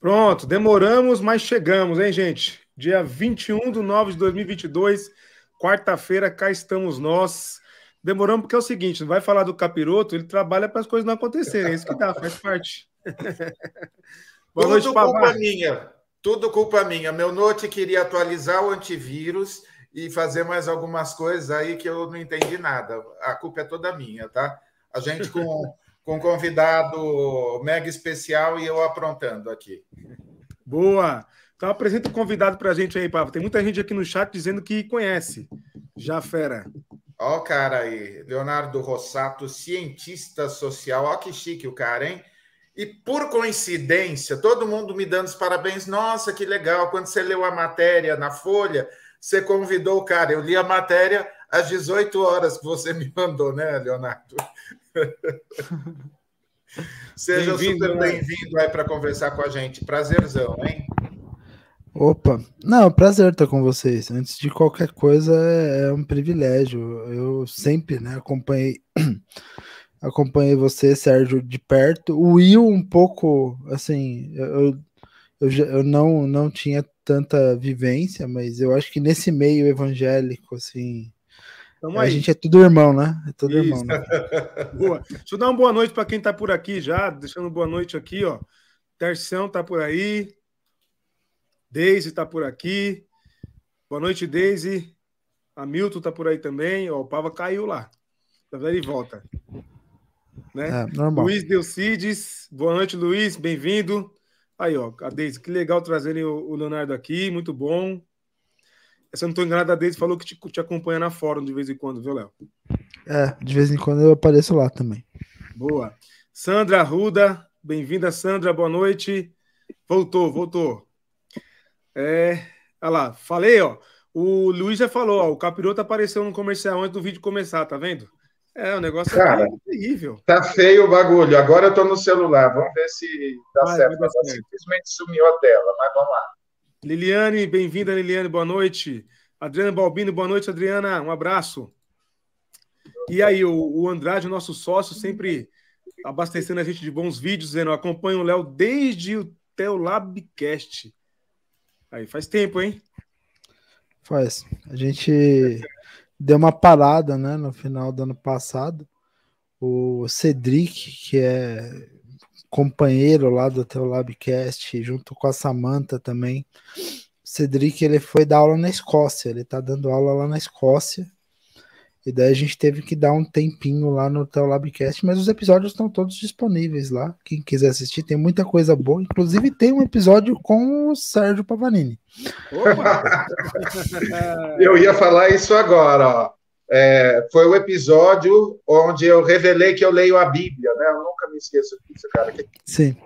Pronto, demoramos, mas chegamos, hein, gente? Dia 21 de 9 de 2022, quarta-feira, cá estamos nós. Demoramos porque é o seguinte, não vai falar do capiroto, ele trabalha para as coisas não acontecerem, é isso que dá, faz parte. Boa Tudo culpa minha, tudo culpa minha. Meu note queria atualizar o antivírus e fazer mais algumas coisas aí que eu não entendi nada. A culpa é toda minha, tá? A gente com com um convidado mega especial e eu aprontando aqui. Boa! Então apresenta o convidado para a gente aí, Pablo. Tem muita gente aqui no chat dizendo que conhece. Já fera. Ó o cara aí, Leonardo Rossato, cientista social. Ó que chique o cara, hein? E por coincidência, todo mundo me dando os parabéns. Nossa, que legal. Quando você leu a matéria na Folha, você convidou o cara. Eu li a matéria às 18 horas que você me mandou, né, Leonardo? Seja bem super né? bem-vindo aí para conversar com a gente. Prazerzão, hein? Opa, não, prazer estar com vocês. Antes de qualquer coisa, é, é um privilégio. Eu sempre, né, acompanhei, acompanhei você, Sérgio, de perto. O Will, um pouco, assim, eu, eu, eu não, não tinha tanta vivência, mas eu acho que nesse meio evangélico, assim, Tamo a aí. gente é tudo irmão, né? É tudo Isso. irmão. Né? boa. Deixa eu dar uma boa noite para quem está por aqui já, deixando boa noite aqui, ó. Terção está por aí. Deise está por aqui. Boa noite, Deise. Hamilton está por aí também. Ó, o Pava caiu lá. Tá vendo? Ele volta. Né? É, normal. Luiz Delcides. Boa noite, Luiz. Bem-vindo. Aí, ó, a Deise. Que legal trazerem o Leonardo aqui. Muito bom. Se eu não estou enganado, a Deise falou que te, te acompanha na fórum de vez em quando, viu, Léo? É, de vez em quando eu apareço lá também. Boa. Sandra Ruda, bem-vinda, Sandra, boa noite. Voltou, voltou. É, olha lá, falei, ó. O Luiz já falou, ó, o capiroto apareceu no comercial antes do vídeo começar, tá vendo? É, o negócio é Cara, é terrível. Tá feio o bagulho. Agora eu tô no celular. Vamos ver se dá vai, certo. Vai certo. Simplesmente sumiu a tela, mas vamos lá. Liliane, bem-vinda, Liliane, boa noite. Adriana Balbino, boa noite, Adriana, um abraço. E aí, o, Andrade, nosso sócio, sempre abastecendo a gente de bons vídeos, dizendo: acompanho o Léo desde o Teolabcast. Aí, faz tempo, hein? Faz. A gente deu uma parada, né, no final do ano passado. O Cedric, que é companheiro lá do teu Labcast, junto com a Samantha também. Cedric, ele foi dar aula na Escócia, ele tá dando aula lá na Escócia. E daí a gente teve que dar um tempinho lá no teu Labcast, mas os episódios estão todos disponíveis lá. Quem quiser assistir, tem muita coisa boa. Inclusive tem um episódio com o Sérgio Pavanini. Eu ia falar isso agora, ó. É, foi o episódio onde eu revelei que eu leio a Bíblia, né? Eu nunca me esqueço disso, cara. Sim.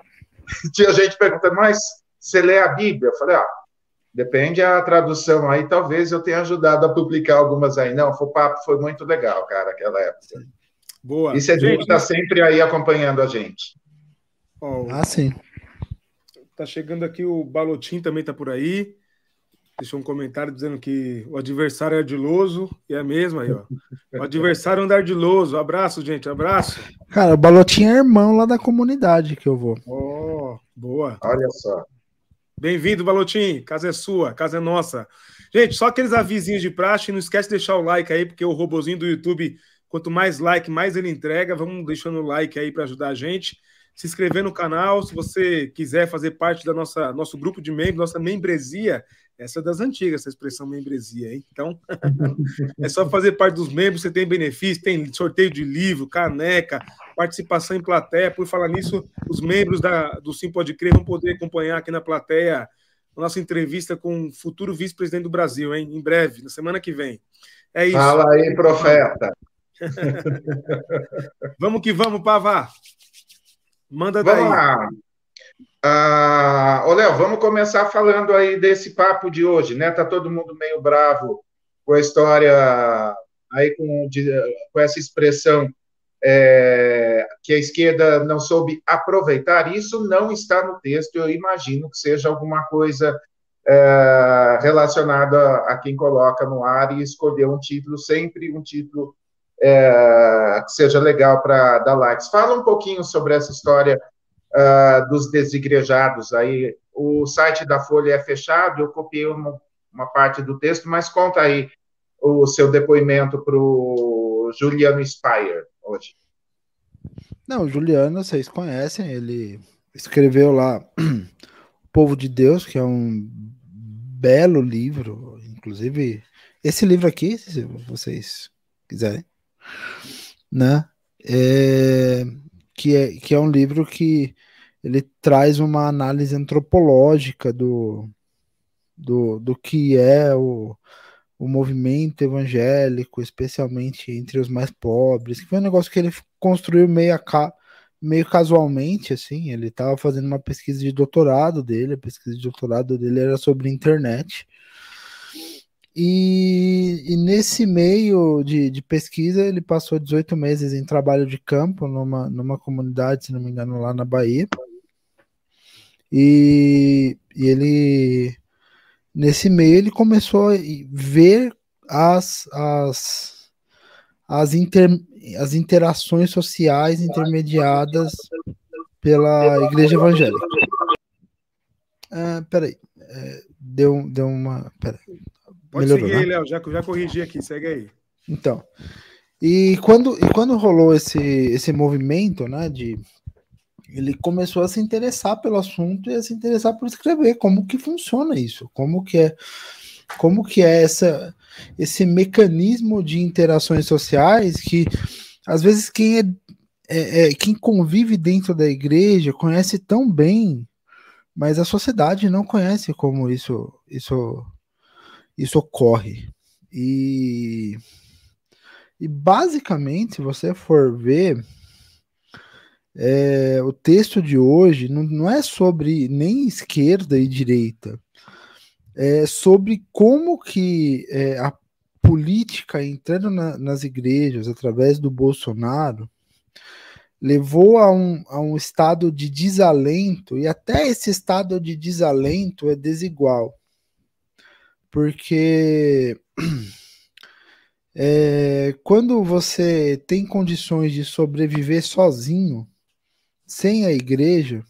Tinha gente perguntando, mas você lê a Bíblia? Eu falei, ah, depende a tradução aí, talvez eu tenha ajudado a publicar algumas aí. Não, foi papo, foi muito legal, cara, aquela época. Boa. E você está sempre aí acompanhando a gente. Oh, ah, sim. Tá chegando aqui o Balotim também tá por aí deixou um comentário dizendo que o adversário é ardiloso, e é mesmo aí, ó. O adversário anda ardiloso. Abraço, gente, abraço. Cara, o Balotinho é irmão lá da comunidade que eu vou. Oh, boa. Olha só. Bem-vindo, Balotinho. Casa é sua, casa é nossa. Gente, só aqueles avisinhos de praxe, não esquece de deixar o like aí, porque o robozinho do YouTube, quanto mais like, mais ele entrega. Vamos deixando o like aí para ajudar a gente. Se inscrever no canal, se você quiser fazer parte da nossa nosso grupo de membros, nossa membresia, essa é das antigas, essa expressão membresia, hein? Então, é só fazer parte dos membros, você tem benefício, tem sorteio de livro, caneca, participação em plateia. Por falar nisso, os membros da, do Sim Pode Crer vão poder acompanhar aqui na plateia a nossa entrevista com o futuro vice-presidente do Brasil, hein? Em breve, na semana que vem. É isso. Fala aí, profeta. vamos que vamos, Pavá. Manda daí. Vamos lá. Ah, ô, Léo, vamos começar falando aí desse papo de hoje, né? Tá todo mundo meio bravo com a história aí com, de, com essa expressão é, que a esquerda não soube aproveitar. Isso não está no texto, eu imagino que seja alguma coisa é, relacionada a quem coloca no ar e escolher um título, sempre um título é, que seja legal para dar likes. Fala um pouquinho sobre essa história uh, dos desigrejados. Aí o site da Folha é fechado, eu copiei uma, uma parte do texto, mas conta aí o seu depoimento para o Juliano Spire hoje. Não, o Juliano, vocês conhecem, ele escreveu lá O Povo de Deus, que é um belo livro, inclusive esse livro aqui, se vocês quiserem, né? É, que, é, que é um livro que ele traz uma análise antropológica do, do, do que é o, o movimento evangélico, especialmente entre os mais pobres, que foi um negócio que ele construiu meio, a, meio casualmente, assim, ele estava fazendo uma pesquisa de doutorado dele, a pesquisa de doutorado dele era sobre internet, e, e, nesse meio de, de, pesquisa, ele passou 18 meses em trabalho de campo numa, numa comunidade, se não me engano, lá na Bahia. E, e ele, nesse meio, ele começou a ver as, as, as, inter, as interações sociais intermediadas pela igreja evangélica. Ah, peraí, é, deu, deu uma. Peraí. Pode Melhorou, seguir né? aí, Léo, já, já corrigi aqui, segue aí. Então, e quando, e quando rolou esse, esse movimento, né, de ele começou a se interessar pelo assunto e a se interessar por escrever como que funciona isso, como que é como que é essa esse mecanismo de interações sociais que às vezes quem é, é, é quem convive dentro da igreja conhece tão bem, mas a sociedade não conhece como isso isso isso ocorre. E, e basicamente, se você for ver, é, o texto de hoje não, não é sobre nem esquerda e direita, é sobre como que é, a política entrando na, nas igrejas através do Bolsonaro levou a um, a um estado de desalento, e até esse estado de desalento é desigual porque é, quando você tem condições de sobreviver sozinho, sem a igreja,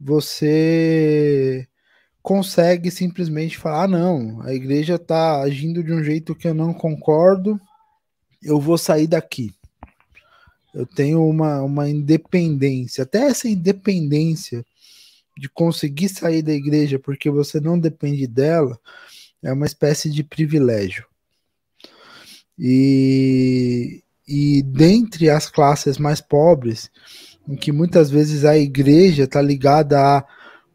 você consegue simplesmente falar: ah, não, a igreja está agindo de um jeito que eu não concordo, eu vou sair daqui. Eu tenho uma, uma independência. Até essa independência de conseguir sair da igreja porque você não depende dela é uma espécie de privilégio. E, e dentre as classes mais pobres, em que muitas vezes a igreja está ligada a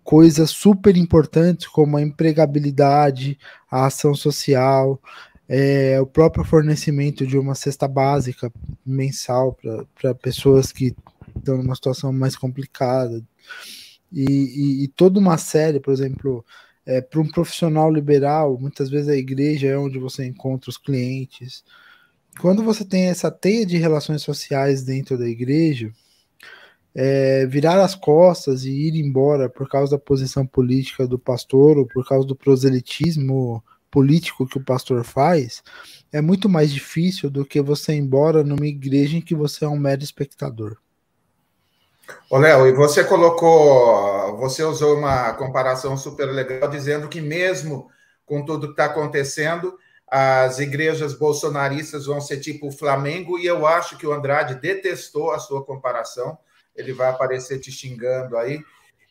coisas super importantes como a empregabilidade, a ação social, é, o próprio fornecimento de uma cesta básica mensal para pessoas que estão numa situação mais complicada, e, e, e toda uma série, por exemplo, é, para um profissional liberal, muitas vezes a igreja é onde você encontra os clientes. Quando você tem essa teia de relações sociais dentro da igreja, é, virar as costas e ir embora por causa da posição política do pastor ou por causa do proselitismo político que o pastor faz, é muito mais difícil do que você ir embora numa igreja em que você é um mero espectador. Ô, Léo, e você colocou, você usou uma comparação super legal, dizendo que mesmo com tudo que está acontecendo, as igrejas bolsonaristas vão ser tipo o Flamengo, e eu acho que o Andrade detestou a sua comparação, ele vai aparecer te xingando aí,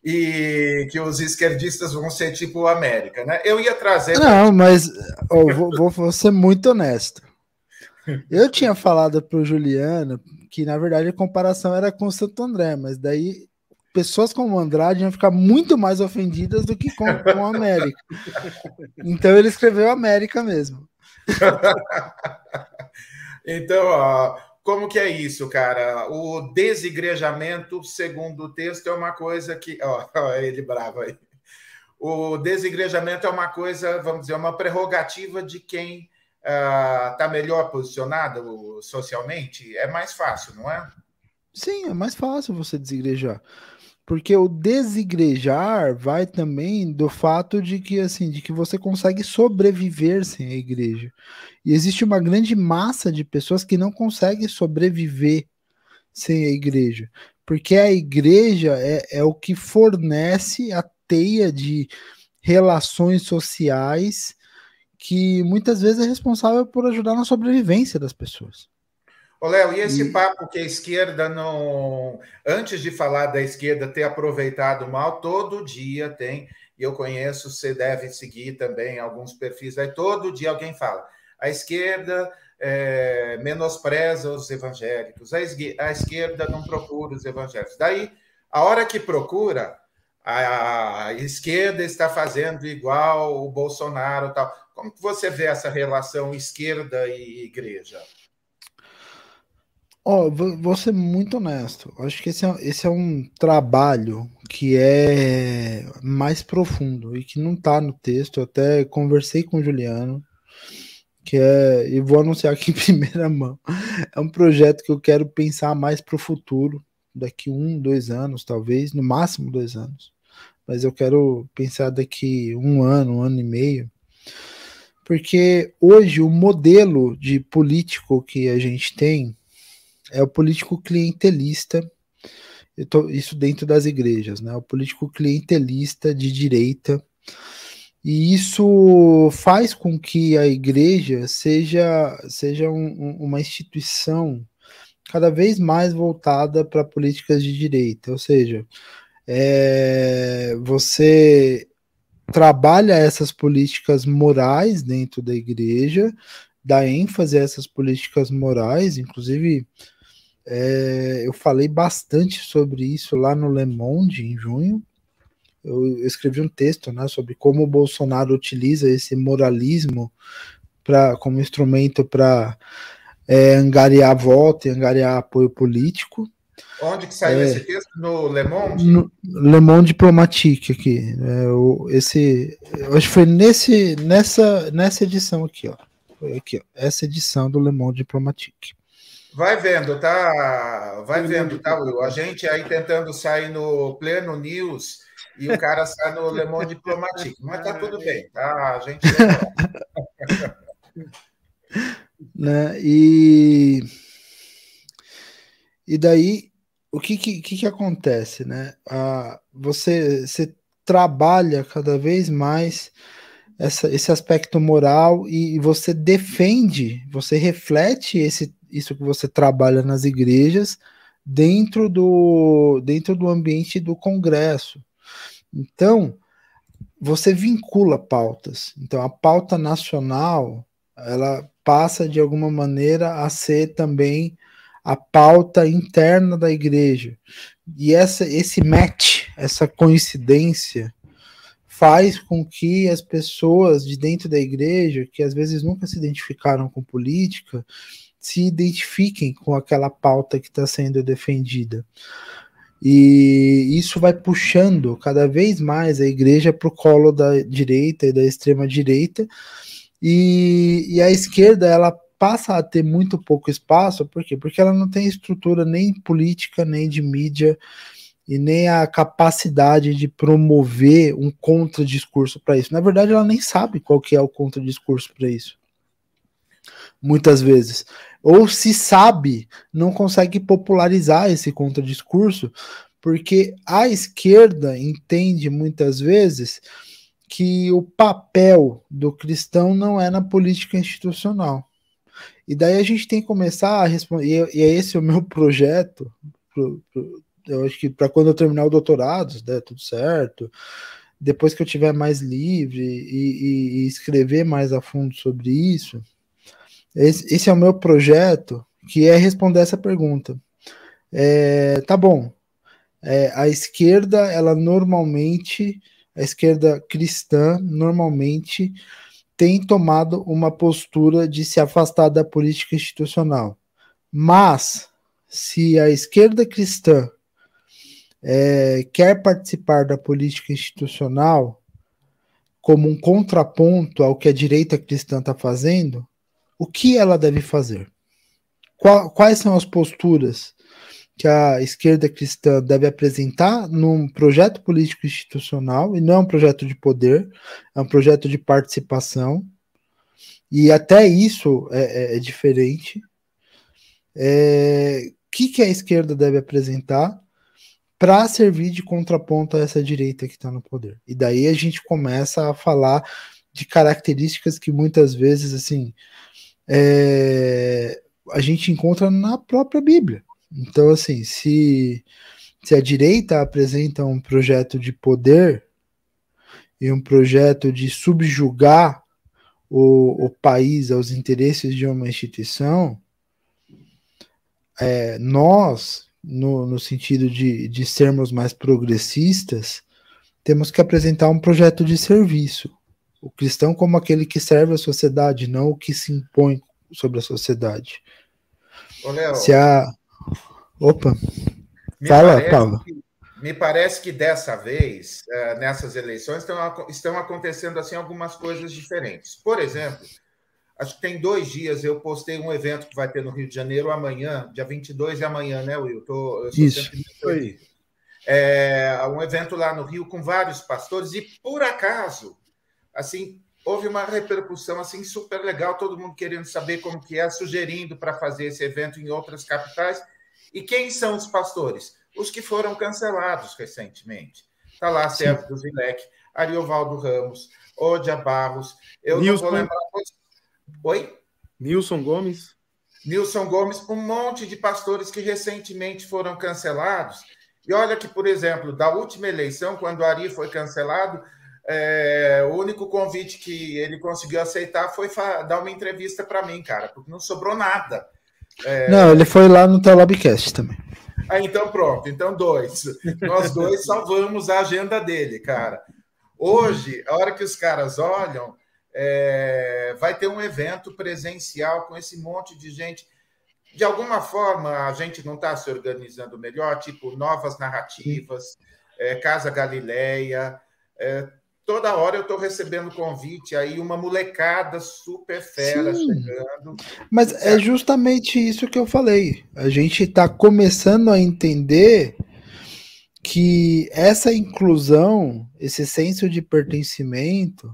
e que os esquerdistas vão ser tipo o América, né? Eu ia trazer. Não, mas vou, vou ser muito honesto. Eu tinha falado para o Juliano que, na verdade, a comparação era com o Santo André, mas daí pessoas como Andrade iam ficar muito mais ofendidas do que com, com o América. Então ele escreveu América mesmo. então, ó, como que é isso, cara? O desigrejamento, segundo o texto, é uma coisa que. Ó, ó ele bravo aí. O desigrejamento é uma coisa, vamos dizer, uma prerrogativa de quem está ah, uh, melhor posicionado socialmente, é mais fácil, não é? Sim, é mais fácil você desigrejar. Porque o desigrejar vai também do fato de que assim, de que você consegue sobreviver sem a igreja. E existe uma grande massa de pessoas que não conseguem sobreviver sem a igreja. porque a igreja é, é o que fornece a teia de relações sociais que muitas vezes é responsável por ajudar na sobrevivência das pessoas. Ô, Léo, e esse e... papo que a esquerda não. Antes de falar da esquerda ter aproveitado mal, todo dia tem, e eu conheço, você deve seguir também alguns perfis, aí todo dia alguém fala. A esquerda é, menospreza os evangélicos, a esquerda não procura os evangélicos. Daí, a hora que procura, a esquerda está fazendo igual o Bolsonaro tal. Como que você vê essa relação esquerda e igreja? Ó, oh, vou ser muito honesto. Acho que esse é, esse é um trabalho que é mais profundo e que não está no texto. Eu até conversei com o Juliano, que é, e vou anunciar aqui em primeira mão. É um projeto que eu quero pensar mais para o futuro, daqui um, dois anos, talvez, no máximo dois anos. Mas eu quero pensar daqui um ano, um ano e meio, porque hoje o modelo de político que a gente tem é o político clientelista, tô, isso dentro das igrejas, né? O político clientelista de direita. E isso faz com que a igreja seja, seja um, uma instituição cada vez mais voltada para políticas de direita, ou seja, é, você trabalha essas políticas morais dentro da igreja, dá ênfase a essas políticas morais, inclusive é, eu falei bastante sobre isso lá no Le Monde em junho. Eu, escrevi um texto né, sobre como o Bolsonaro utiliza esse moralismo pra, como instrumento para é, angariar voto e angariar apoio político. Onde que saiu é, esse texto? No Le Monde? No Le Monde Diplomatique aqui. É, o, esse, acho que foi nesse, nessa, nessa edição aqui, ó. Foi aqui, ó. Essa edição do Le Monde Diplomatique. Vai vendo, tá? Vai vendo, tá, Will? A gente aí tentando sair no Pleno News e o cara sai no Le Monde Diplomatique. Mas tá tudo bem, tá? A gente. né? E. E daí, o que que, que, acontece, né? Ah, você, você trabalha cada vez mais essa, esse aspecto moral e você defende, você reflete esse isso que você trabalha nas igrejas dentro do, dentro do ambiente do Congresso. Então, você vincula pautas. Então, a pauta nacional, ela passa de alguma maneira a ser também a pauta interna da igreja. E essa, esse match, essa coincidência, faz com que as pessoas de dentro da igreja, que às vezes nunca se identificaram com política, se identifiquem com aquela pauta que está sendo defendida. E isso vai puxando cada vez mais a igreja para o colo da direita e da extrema direita, e, e, a esquerda ela passa a ter muito pouco espaço, por quê? Porque ela não tem estrutura nem política, nem de mídia, e nem a capacidade de promover um contradiscurso para isso. Na verdade, ela nem sabe qual que é o contradiscurso para isso. Muitas vezes ou se sabe, não consegue popularizar esse contradiscurso, porque a esquerda entende muitas vezes que o papel do cristão não é na política institucional. E daí a gente tem que começar a responder, e é esse o meu projeto, pro, pro, eu acho que para quando eu terminar o doutorado, der tudo certo, depois que eu tiver mais livre e, e, e escrever mais a fundo sobre isso, esse, esse é o meu projeto, que é responder essa pergunta. É, tá bom. É, a esquerda, ela normalmente, a esquerda cristã, normalmente tem tomado uma postura de se afastar da política institucional. Mas, se a esquerda cristã é, quer participar da política institucional como um contraponto ao que a direita cristã está fazendo, o que ela deve fazer? Qual, quais são as posturas que a esquerda cristã deve apresentar num projeto político institucional, e não é um projeto de poder, é um projeto de participação, e até isso é, é, é diferente. É, o que, que a esquerda deve apresentar? para servir de contraponto a essa direita que está no poder. E daí a gente começa a falar de características que muitas vezes assim é, a gente encontra na própria Bíblia. Então, assim, se, se a direita apresenta um projeto de poder e um projeto de subjugar o, o país aos interesses de uma instituição, é, nós, no, no sentido de, de sermos mais progressistas, temos que apresentar um projeto de serviço. O cristão como aquele que serve a sociedade, não o que se impõe sobre a sociedade. Ô, Léo, se a... Opa, fala, Paulo. Que, me parece que dessa vez, uh, nessas eleições, estão, estão acontecendo assim algumas coisas diferentes. Por exemplo, acho que tem dois dias eu postei um evento que vai ter no Rio de Janeiro amanhã, dia 22 e amanhã, né, Will? Tô, eu Isso. Sempre... É, um evento lá no Rio com vários pastores e, por acaso, assim, houve uma repercussão assim super legal, todo mundo querendo saber como que é, sugerindo para fazer esse evento em outras capitais. E quem são os pastores? Os que foram cancelados recentemente. Está lá Sérgio Zilek, Ariovaldo Ramos, Odia Barros. Eu Nilson. não vou lembrar. Oi? Nilson Gomes. Nilson Gomes, um monte de pastores que recentemente foram cancelados. E olha que, por exemplo, da última eleição, quando o Ari foi cancelado, é, o único convite que ele conseguiu aceitar foi dar uma entrevista para mim, cara, porque não sobrou nada. É... Não, ele foi lá no Telobcast também. Ah, então pronto, então dois. Nós dois salvamos a agenda dele, cara. Hoje, a hora que os caras olham, é... vai ter um evento presencial com esse monte de gente. De alguma forma, a gente não está se organizando melhor, tipo novas narrativas, é, Casa Galileia, é, toda hora eu estou recebendo convite aí, uma molecada super fera Sim. chegando. Mas é justamente isso que eu falei. A gente está começando a entender que essa inclusão, esse senso de pertencimento,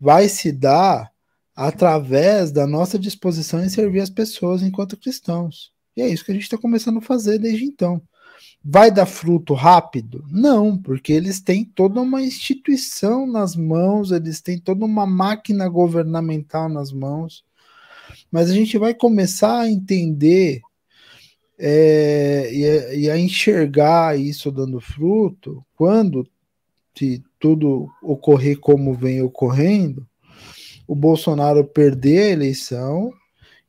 vai se dar através da nossa disposição em servir as pessoas enquanto cristãos. E é isso que a gente está começando a fazer desde então. Vai dar fruto rápido? Não, porque eles têm toda uma instituição nas mãos, eles têm toda uma máquina governamental nas mãos. Mas a gente vai começar a entender é, e, a, e, a, enxergar isso dando fruto quando se tudo ocorrer como vem ocorrendo, o Bolsonaro perder a eleição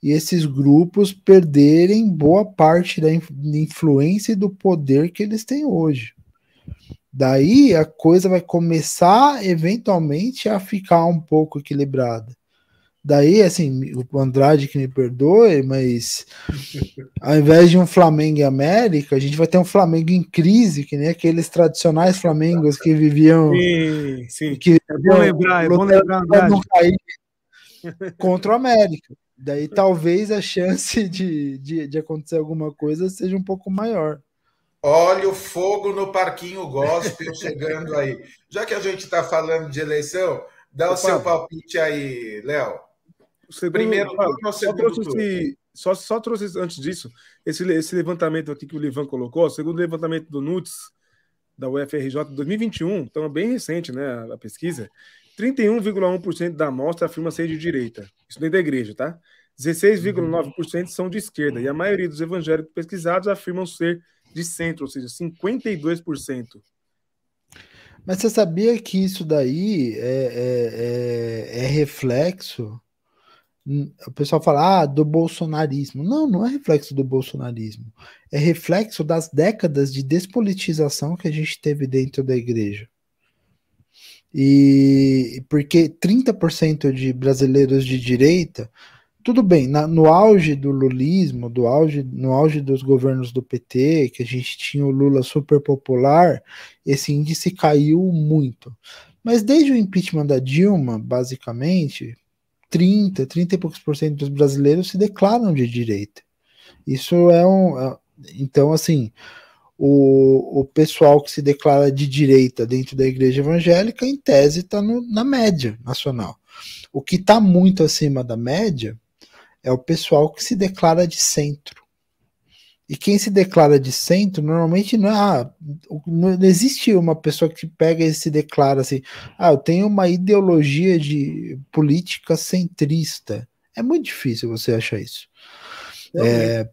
e esses grupos perderem boa parte da influência e do poder que eles têm hoje. Daí a coisa vai começar eventualmente a ficar um pouco equilibrada. Daí, assim, o Andrade que me perdoe, mas ao invés de um Flamengo e América, a gente vai ter um Flamengo em crise, que nem aqueles tradicionais Flamengos que viviam. Sim, sim. Que é bom lembrar, é bom lembrar, contra o América. Daí talvez a chance de, de, de, acontecer alguma coisa seja um pouco maior. Olha o fogo no parquinho gospel chegando aí. Já que a gente está falando de eleição, dá Opa. o seu palpite aí, Léo. Primeiro turno ou segundo só turno? Esse, só, só trouxe antes disso, esse, esse levantamento aqui que o Livan colocou, segundo o levantamento do NUTS, da UFRJ 2021, então é bem recente né, a pesquisa, 31,1% da amostra afirma ser de direita. Isso dentro da igreja, tá? 16,9% são de esquerda. E a maioria dos evangélicos pesquisados afirmam ser de centro, ou seja, 52%. Mas você sabia que isso daí é, é, é, é reflexo? O pessoal fala ah, do bolsonarismo. Não, não é reflexo do bolsonarismo. É reflexo das décadas de despolitização que a gente teve dentro da igreja. E porque 30% de brasileiros de direita, tudo bem, na, no auge do lulismo, do auge, no auge dos governos do PT, que a gente tinha o Lula super popular, esse índice caiu muito. Mas desde o impeachment da Dilma, basicamente, 30, 30 e poucos por cento dos brasileiros se declaram de direita. Isso é um. É, então, assim, o, o pessoal que se declara de direita dentro da igreja evangélica, em tese, está na média nacional. O que está muito acima da média é o pessoal que se declara de centro. E quem se declara de centro, normalmente não, é, ah, não existe uma pessoa que pega e se declara assim, ah, eu tenho uma ideologia de política centrista. É muito difícil você achar isso. É,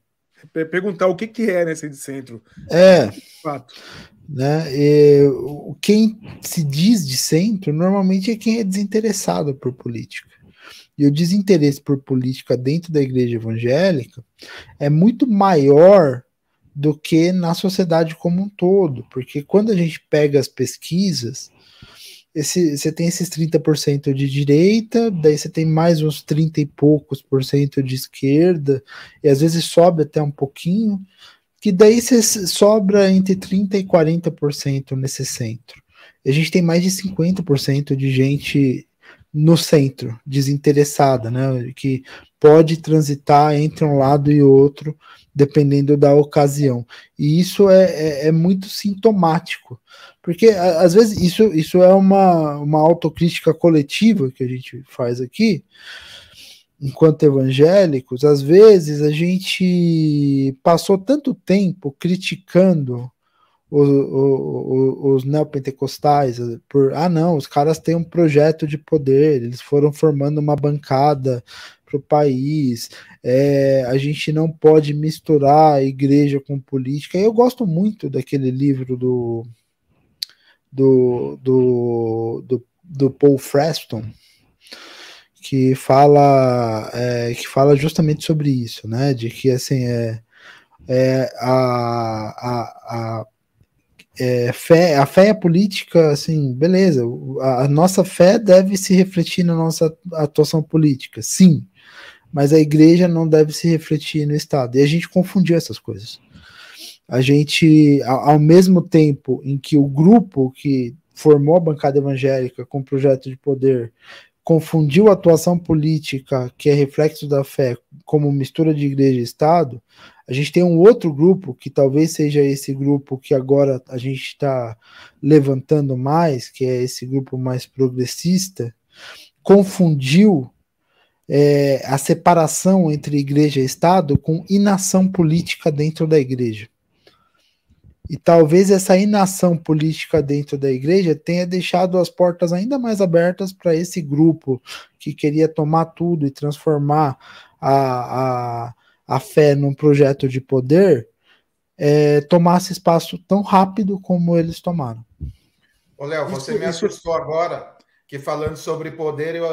perguntar o que, que é nesse de centro. É. Fato. Né? E, quem se diz de centro normalmente é quem é desinteressado por política. E o desinteresse por política dentro da igreja evangélica é muito maior do que na sociedade como um todo, porque quando a gente pega as pesquisas, esse, você tem esses 30% de direita, daí você tem mais uns 30 e poucos por cento de esquerda, e às vezes sobe até um pouquinho, que daí você sobra entre 30% e 40% nesse centro. E a gente tem mais de 50% de gente no centro, desinteressada, né? Que pode transitar entre um lado e outro, dependendo da ocasião. E isso é, é, é muito sintomático, porque às vezes isso, isso é uma, uma autocrítica coletiva que a gente faz aqui, enquanto evangélicos, às vezes a gente passou tanto tempo criticando os, os, os neopentecostais por ah não, os caras têm um projeto de poder, eles foram formando uma bancada para o país, é, a gente não pode misturar igreja com política. Eu gosto muito daquele livro do do, do, do, do Paul Freston, que fala é, que fala justamente sobre isso, né? De que assim é, é a, a, a é, fé, a fé é política, assim, beleza. A, a, nossa fé deve se refletir na nossa atuação política, sim. Mas a igreja não deve se refletir no Estado. E a gente confundiu essas coisas. A gente, ao, mesmo tempo em que o grupo que formou a bancada evangélica com projeto de poder confundiu a atuação política, que é reflexo da fé, como mistura de igreja e Estado, a gente tem um outro grupo, que talvez seja esse grupo que agora a gente está levantando mais, que é esse grupo mais progressista, confundiu é, a separação entre igreja e Estado com inação política dentro da igreja. E talvez essa inação política dentro da igreja tenha deixado as portas ainda mais abertas para esse grupo que queria tomar tudo e transformar a, a, a fé num projeto de poder, é, tomasse espaço tão rápido como eles tomaram. Ô, Léo, você me assustou agora que falando sobre poder, eu,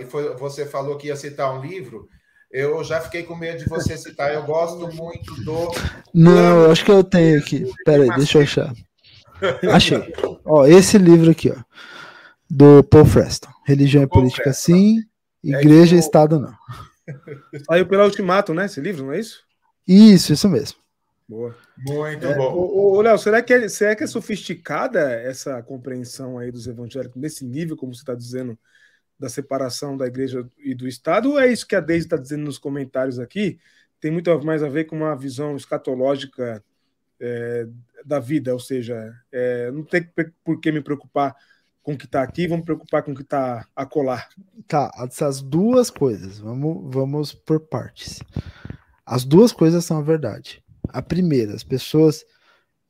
e foi, você falou que ia citar um livro. Eu já fiquei com medo de você citar. Eu gosto muito do. Não, eu acho que eu tenho aqui. Pera aí, deixa eu achar. Achei. Ó, esse livro aqui, ó. Do Paul Freston. Religião e Política, Freston. sim. É Igreja é e Estado, não. Saiu pela Ultimato, né? Esse livro, não é isso? Isso, isso mesmo. Boa. Muito é, bom. Ô, Léo, será que, é, será que é sofisticada essa compreensão aí dos evangélicos nesse nível, como você está dizendo, da separação da igreja e do Estado? Ou é isso que a Deise está dizendo nos comentários aqui? Tem muito mais a ver com uma visão escatológica é, da vida, ou seja, é, não tem por que me preocupar com o que está aqui, vamos preocupar com o que está a colar. Tá, essas duas coisas, vamos, vamos por partes. As duas coisas são a verdade. A primeira, as pessoas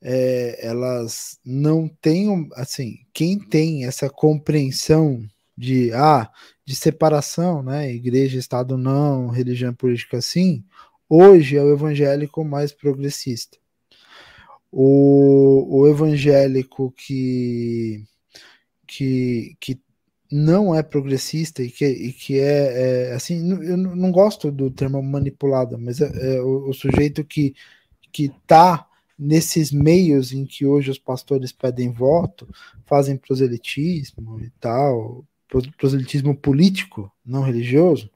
é, elas não têm, assim, quem tem essa compreensão de, ah, de separação, né, igreja, estado não, religião política sim, hoje é o evangélico mais progressista. O, o evangélico que que, que não é progressista e que, e que é, é assim, eu não gosto do termo manipulado, mas é, é o, o, sujeito que que está nesses meios em que hoje os pastores pedem voto, fazem proselitismo e tal, proselitismo político, não religioso,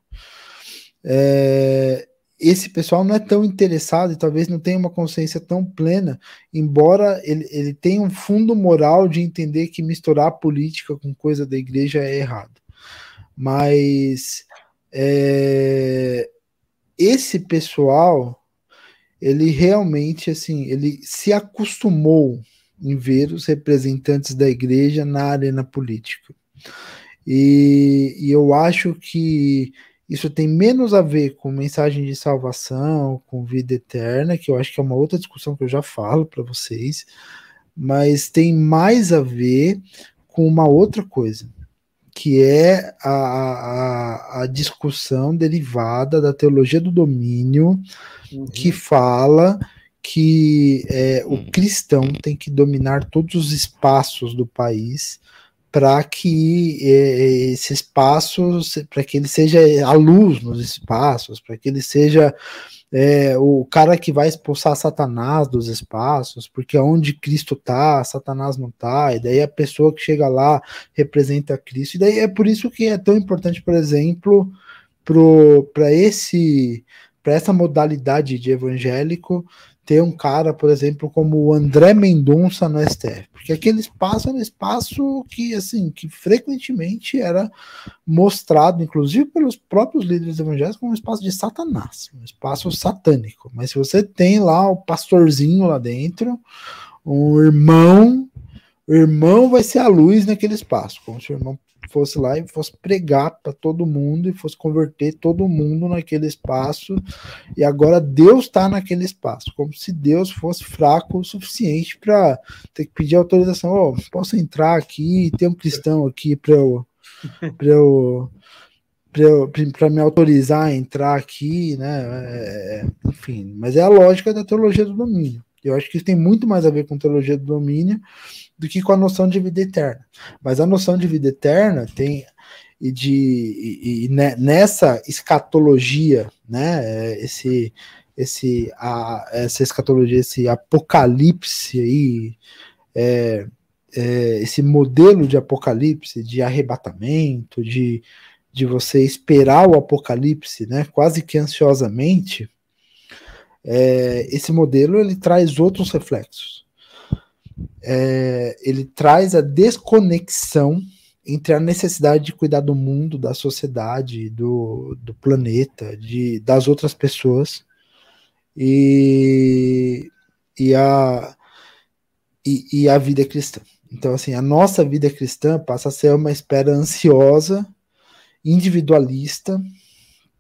é, esse pessoal não é tão interessado e talvez não tenha uma consciência tão plena, embora ele, ele tenha um fundo moral de entender que misturar política com coisa da igreja é errado. Mas é, esse pessoal, ele realmente, assim, ele se acostumou em ver os representantes da igreja na arena política. E, e eu acho que isso tem menos a ver com mensagem de salvação, com vida eterna, que eu acho que é uma outra discussão que eu já falo para vocês, mas tem mais a ver com uma outra coisa, que é a, a, a discussão derivada da teologia do domínio, uhum. que fala que é, o cristão tem que dominar todos os espaços do país para que é, esse espaço, para que ele seja a luz nos espaços, para que ele seja é, o cara que vai expulsar Satanás dos espaços, porque onde Cristo está, Satanás não está, e daí a pessoa que chega lá representa Cristo, e daí é por isso que é tão importante, por exemplo, para esse para essa modalidade de evangélico ter um cara, por exemplo, como o André Mendonça no STF, porque aquele espaço era um espaço que, assim, que frequentemente era mostrado, inclusive pelos próprios líderes evangélicos, como um espaço de Satanás, um espaço satânico. Mas se você tem lá o pastorzinho lá dentro, um irmão, o irmão vai ser a luz naquele espaço, como se o irmão fosse lá e fosse pregar para todo mundo e fosse converter todo mundo naquele espaço. E agora Deus está naquele espaço, como se Deus fosse fraco o suficiente para ter que pedir autorização. Oh, posso entrar aqui? Tem um cristão aqui para eu, para eu para me autorizar a entrar aqui, né? É, enfim, mas é a lógica da teologia do domínio. Eu acho que isso tem muito mais a ver com teologia do domínio do que com a noção de vida eterna. Mas a noção de vida eterna tem e de e, e nessa escatologia, né, esse esse a, essa escatologia, esse apocalipse aí, é, é, esse modelo de apocalipse, de arrebatamento, de, de você esperar o apocalipse, né, quase que ansiosamente, é, esse modelo ele traz outros reflexos é, ele traz a desconexão entre a necessidade de cuidar do mundo, da sociedade, do, do planeta, de, das outras pessoas e, e, a, e, e a vida cristã. Então, assim, a nossa vida cristã passa a ser uma espera ansiosa, individualista,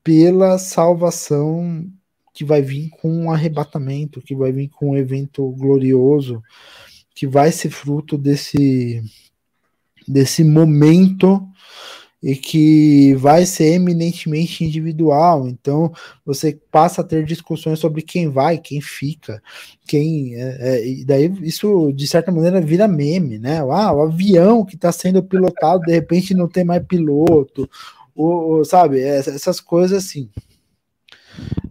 pela salvação que vai vir com um arrebatamento, que vai vir com um evento glorioso, que vai ser fruto desse, desse momento e que vai ser eminentemente individual. Então você passa a ter discussões sobre quem vai, quem fica, quem. É, é, e daí isso de certa maneira vira meme, né? Ah, o avião que está sendo pilotado de repente não tem mais piloto, ou, ou sabe? Essas coisas assim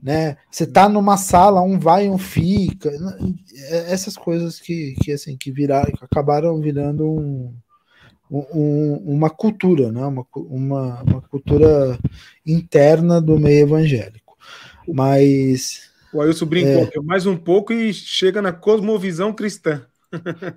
né? Você tá numa sala, um vai, um fica, é, essas coisas que, que assim que viraram, que acabaram virando um, um, uma cultura, né? Uma, uma, uma cultura interna do meio evangélico. Mas o Ailson brincou é, mais um pouco e chega na cosmovisão cristã.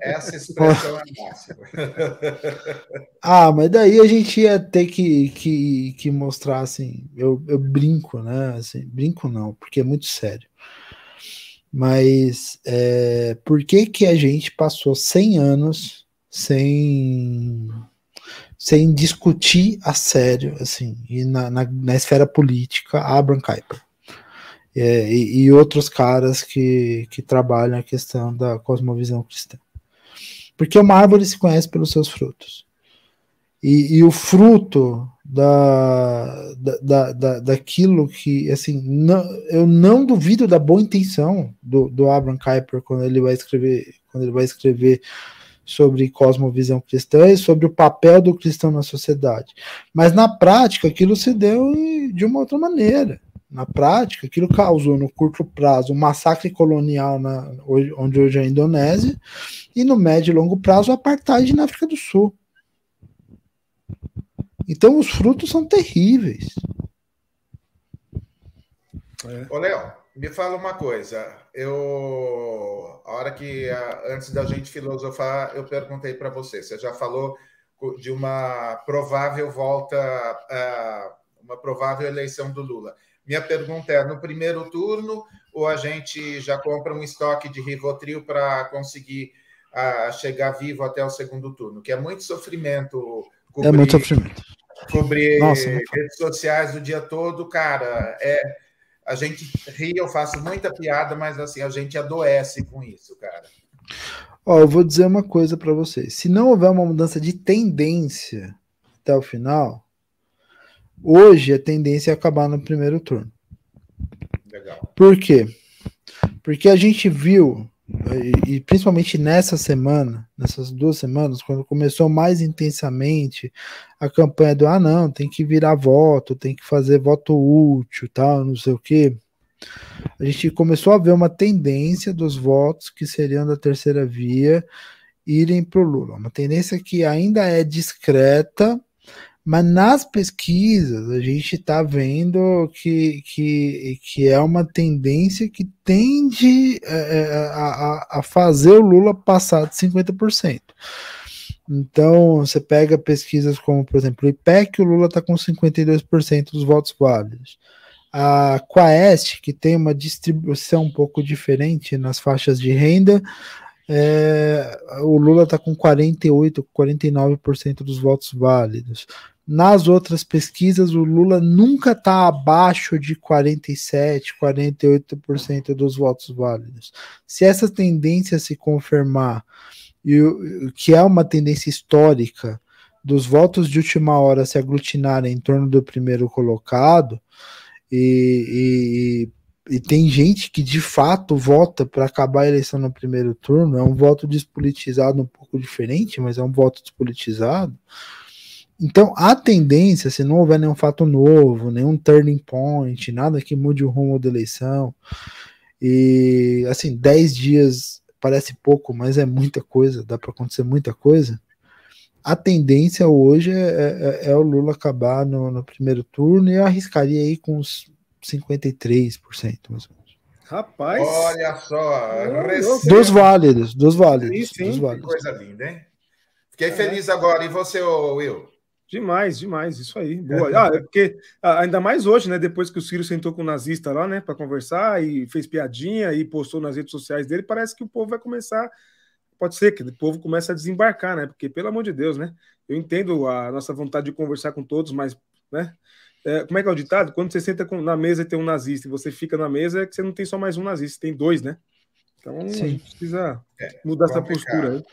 Essa expressão é máxima. ah, mas daí a gente ia ter que, que, que mostrar assim. Eu, eu brinco, né? Assim, brinco não, porque é muito sério. Mas é, por que, que a gente passou 100 anos sem, sem discutir a sério, assim, e na, na, na esfera política, Abraham Kuyper? É, e, e, outros caras que, que trabalham a questão da cosmovisão cristã. Porque uma árvore se conhece pelos seus frutos. E, e o fruto da, da, da, daquilo que, assim, não, eu não duvido da boa intenção do, do Abraham Kuyper quando ele vai escrever, quando ele vai escrever sobre cosmovisão cristã e sobre o papel do cristão na sociedade. Mas na prática, aquilo se deu de uma outra maneira na prática, aquilo causou no curto prazo um massacre colonial na, onde hoje é a Indonésia, e no médio e longo prazo o apartheid na África do Sul. Então os frutos são terríveis. É. Ô, Léo, me fala uma coisa. Eu, a hora que antes da gente filosofar, eu perguntei para você. Você já falou de uma provável volta, uma provável eleição do Lula. Minha pergunta é: no primeiro turno, ou a gente já compra um estoque de Rivotril para conseguir uh, chegar vivo até o segundo turno? Que é muito sofrimento. Cobrir, é muito sofrimento. sobre Nossa, redes sociais o dia todo, cara, é a gente ri, eu faço muita piada, mas assim, a gente adoece com isso, cara. Ó, eu vou dizer uma coisa para vocês. Se não houver uma mudança de tendência até o final, hoje a tendência é acabar no primeiro turno. Legal. Por quê? Porque a gente viu e, principalmente nessa semana, nessas duas semanas, quando começou mais intensamente a campanha do ah, não, tem que virar voto, tem que fazer voto útil, tal, não sei o que, a gente começou a ver uma tendência dos votos que seriam da terceira via irem para o Lula. Uma tendência que ainda é discreta, mas nas pesquisas a gente está vendo que, que, que é uma tendência que tende é, é a, a fazer o Lula passar de 50%. Então, você pega pesquisas como, por exemplo, o IPEC, o Lula está com 52% dos votos válidos. A Quaest, que tem uma distribuição um pouco diferente nas faixas de renda, é, o Lula está com 48, 49% dos votos válidos. Nas outras pesquisas, o Lula nunca está abaixo de 47, 48% dos votos válidos. Se essa tendência se confirmar, e que é uma tendência histórica, dos votos de última hora se aglutinarem em torno do primeiro colocado, e, e, e tem gente que de fato vota para acabar a eleição no primeiro turno, é um voto despolitizado um pouco diferente, mas é um voto despolitizado então, a tendência, se não houver nenhum fato novo, nenhum turning point, nada que mude o rumo da eleição, e assim, 10 dias parece pouco, mas é muita coisa, dá para acontecer muita coisa. A tendência hoje é, é, é, é o Lula acabar no, no, primeiro turno e eu arriscaria aí com uns 53%, mais ou menos. Rapaz! Olha só! Dos válidos, dos válidos. Sim, sim. Dos válidos. Que coisa linda, hein? Fiquei é. feliz agora. E você, Will? Demais, demais, isso aí. Boa. Ah, é porque ah, ainda mais hoje, né? Depois que o Ciro sentou com o nazista lá, né, para conversar e fez piadinha e postou nas redes sociais dele, parece que o povo vai começar. Pode ser que o povo comece a desembarcar, né? Porque, pelo amor de Deus, né? Eu entendo a nossa vontade de conversar com todos, mas, né? É, como é que é o ditado? Quando você senta com, na mesa e tem um nazista e você fica na mesa, é que você não tem só mais um nazista, tem dois, né? Então Sim. a gente precisa é, mudar essa postura aí.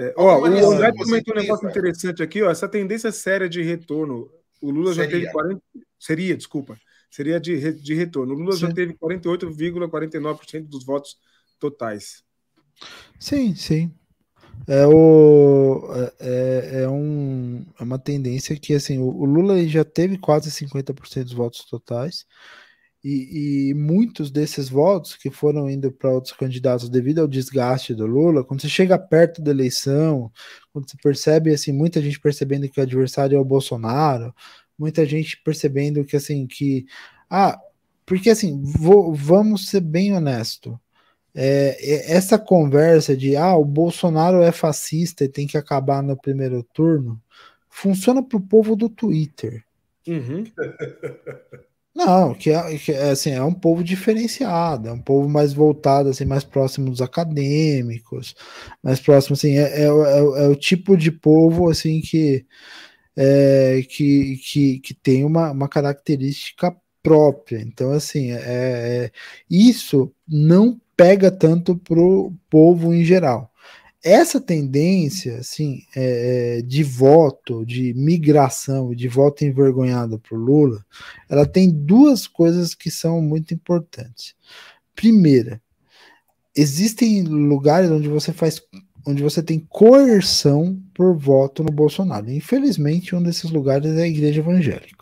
É, ó, o André comentou um negócio interessante aqui, ó, essa tendência séria de retorno. O Lula seria. já teve 40. Seria, desculpa. Seria de, de retorno. O Lula sim. já teve 48,49% dos votos totais. Sim, sim. É, o, é, é, é, um, é uma tendência que assim, o, o Lula já teve quase 50% dos votos totais. E, e, muitos desses votos que foram indo para outros candidatos devido ao desgaste do Lula, quando você chega perto da eleição, quando você percebe assim, muita gente percebendo que o adversário é o Bolsonaro, muita gente percebendo que assim que ah, porque assim, vou, vamos ser bem honesto. É, é, essa conversa de ah, o Bolsonaro é fascista e tem que acabar no primeiro turno funciona para o povo do Twitter. Uhum. Não, que é, que é, assim, é um povo diferenciado, é um povo mais voltado, assim, mais próximo dos acadêmicos, mais próximo, assim, é, é, é, é o tipo de povo, assim, que, é, que, que, que tem uma, uma característica própria. Então, assim, é, é isso não pega tanto pro povo em geral essa tendência assim é, é, de voto, de migração, de voto envergonhado para o Lula, ela tem duas coisas que são muito importantes. Primeira, existem lugares onde você faz, onde você tem coerção por voto no Bolsonaro. Infelizmente, um desses lugares é a Igreja Evangélica.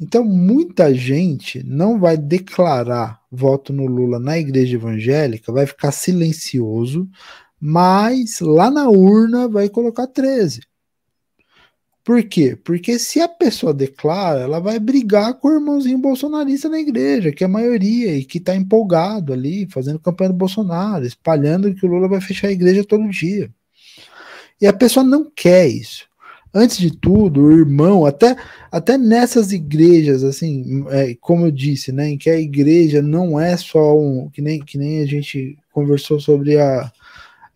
Então, muita gente não vai declarar voto no Lula na igreja evangélica, vai ficar silencioso, mas lá na urna vai colocar 13. Por quê? Porque se a pessoa declara, ela vai brigar com o irmãozinho bolsonarista na igreja, que é a maioria, e que está empolgado ali, fazendo campanha do Bolsonaro, espalhando que o Lula vai fechar a igreja todo dia. E a pessoa não quer isso antes de tudo, o irmão, até, até nessas igrejas, assim, é, como eu disse, né, em que a igreja não é só um, que nem, que nem a gente conversou sobre a,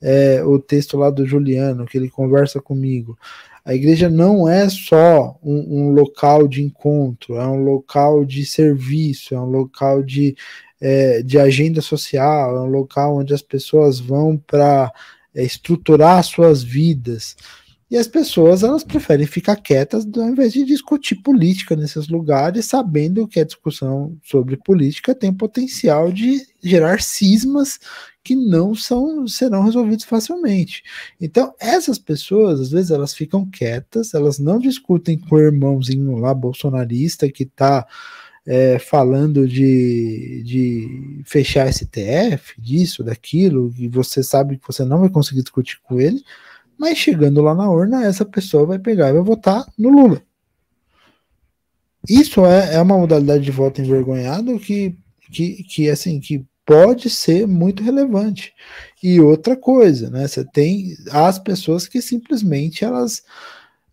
é, o texto lá do Juliano, que ele conversa comigo. A igreja não é só um, um local de encontro, é um local de serviço, é um local de, é, de agenda social, é um local onde as pessoas vão para é, estruturar suas vidas. E as pessoas elas preferem ficar quietas ao invés de discutir política nesses lugares, sabendo que a discussão sobre política tem potencial de gerar cismas que não são serão resolvidos facilmente. Então, essas pessoas, às vezes, elas ficam quietas, elas não discutem com o irmãozinho lá bolsonarista que está é, falando de, de fechar STF, disso, daquilo, e você sabe que você não vai conseguir discutir com ele, mas chegando lá na urna, essa pessoa vai pegar e vai votar no Lula. Isso é, é uma modalidade de voto envergonhado que, que, que assim, que pode ser muito relevante. E outra coisa, né? Você tem as pessoas que simplesmente elas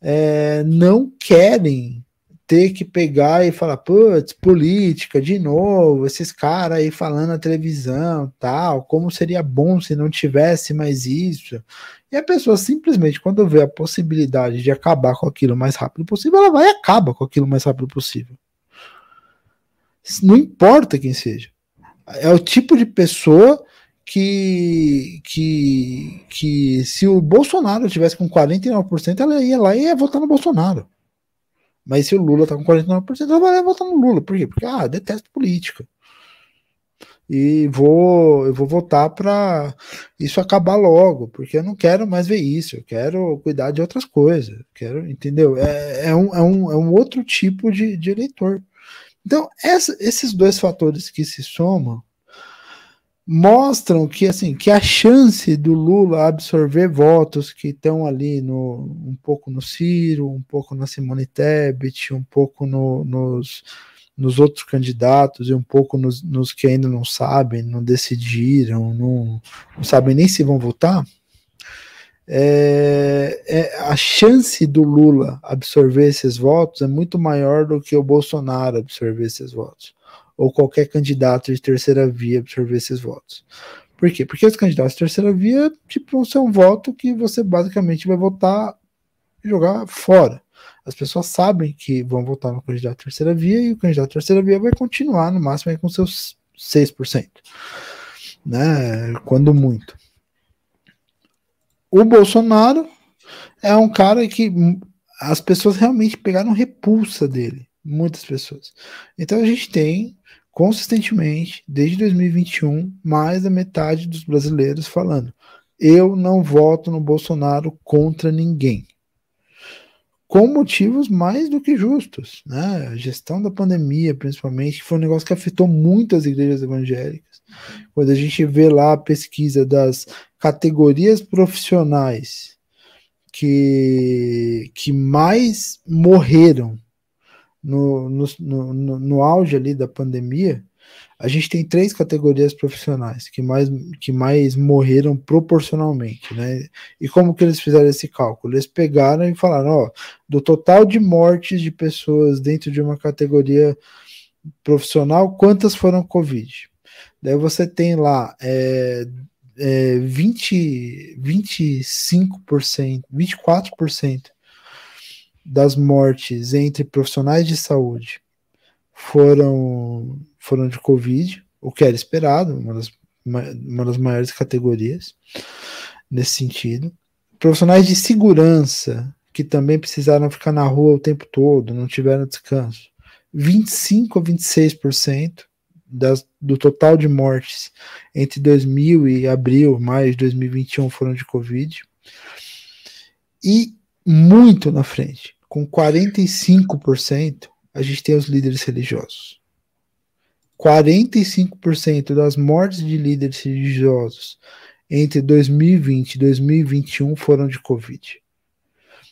é, não querem ter que pegar e falar, putz, política, de novo, esses caras aí falando na televisão, tal, como seria bom se não tivesse mais isso. E a pessoa simplesmente, quando vê a possibilidade de acabar com aquilo o mais rápido possível, ela vai e acaba com aquilo o mais rápido possível. Não importa quem seja. É o tipo de pessoa que, que, que se o Bolsonaro tivesse com 49%, ela ia lá e ia votar no Bolsonaro. Mas se o Lula tá com 49%, ela vai votar no Lula. Por quê? Porque, ah, detesto política. E vou, eu vou votar para isso acabar logo, porque eu não quero mais ver isso, eu quero cuidar de outras coisas, quero, entendeu? É, é, um, é, um, é um outro tipo de, de eleitor. Então, essa, esses dois fatores que se somam mostram que assim que a chance do Lula absorver votos que estão ali no um pouco no Ciro, um pouco na Simone Tebet, um pouco no, nos, nos outros candidatos e um pouco nos, nos, que ainda não sabem, não decidiram, não, não sabem nem se vão votar, é, é, a chance do Lula absorver esses votos é muito maior do que o Bolsonaro absorver esses votos ou qualquer candidato de terceira via absorver esses votos. Por quê? Porque os candidatos de terceira via, tipo, vão ser um voto que você basicamente vai votar e jogar fora. As pessoas sabem que vão votar no candidato de terceira via e o candidato de terceira via vai continuar no máximo com seus 6%. Né? Quando muito. O Bolsonaro é um cara que as pessoas realmente pegaram repulsa dele. Muitas pessoas. Então a gente tem consistentemente, desde 2021, mais da metade dos brasileiros falando: eu não voto no Bolsonaro contra ninguém. Com motivos mais do que justos. Né? A gestão da pandemia, principalmente, foi um negócio que afetou muito as igrejas evangélicas. Quando a gente vê lá a pesquisa das categorias profissionais que, que mais morreram no, no, no, no auge ali da pandemia, a gente tem três categorias profissionais que mais, que mais morreram proporcionalmente, né? E como que eles fizeram esse cálculo? Eles pegaram e falaram, ó, do total de mortes de pessoas dentro de uma categoria profissional, quantas foram Covid? Daí você tem lá é, é, 20, 25%, 24% das mortes entre profissionais de saúde foram, foram de Covid, o que era esperado, uma das, uma das maiores categorias nesse sentido. Profissionais de segurança, que também precisaram ficar na rua o tempo todo, não tiveram descanso. 25 a 26% das, do total de mortes entre 2000 e abril, maio de 2021 foram de Covid. E muito na frente. Com 45%, a gente tem os líderes religiosos. 45% das mortes de líderes religiosos entre 2020 e 2021 foram de Covid.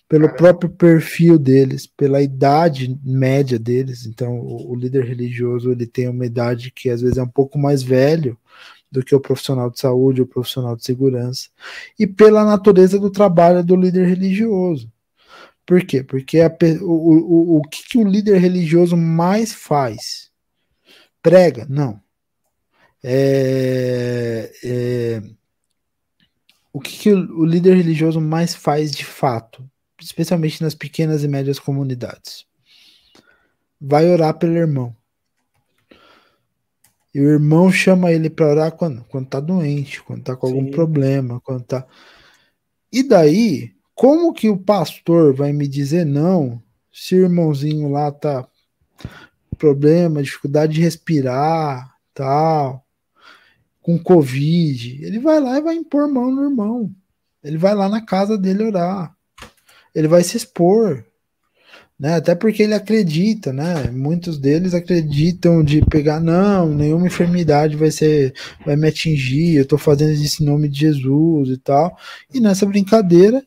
Pelo próprio perfil deles, pela idade média deles, então o, o líder religioso ele tem uma idade que às vezes é um pouco mais velho do que o profissional de saúde ou o profissional de segurança, e pela natureza do trabalho do líder religioso. Por quê? Porque a, o, o, o que, que o líder religioso mais faz? Prega? Não. É, é, o que, que o, o líder religioso mais faz de fato? especialmente nas pequenas e médias comunidades. Vai orar pelo irmão. E o irmão chama ele para orar quando? Quando tá doente, quando tá com Sim. algum problema, quando tá. E daí, como que o pastor vai me dizer não se o irmãozinho lá tá problema, dificuldade de respirar, tal, com Covid? Ele vai lá e vai impor mão no irmão. Ele vai lá na casa dele orar. Ele vai se expor né? Até porque ele acredita, né? Muitos deles acreditam de pegar, não, nenhuma enfermidade vai ser, vai me atingir, eu estou fazendo isso em nome de Jesus e tal. E nessa brincadeira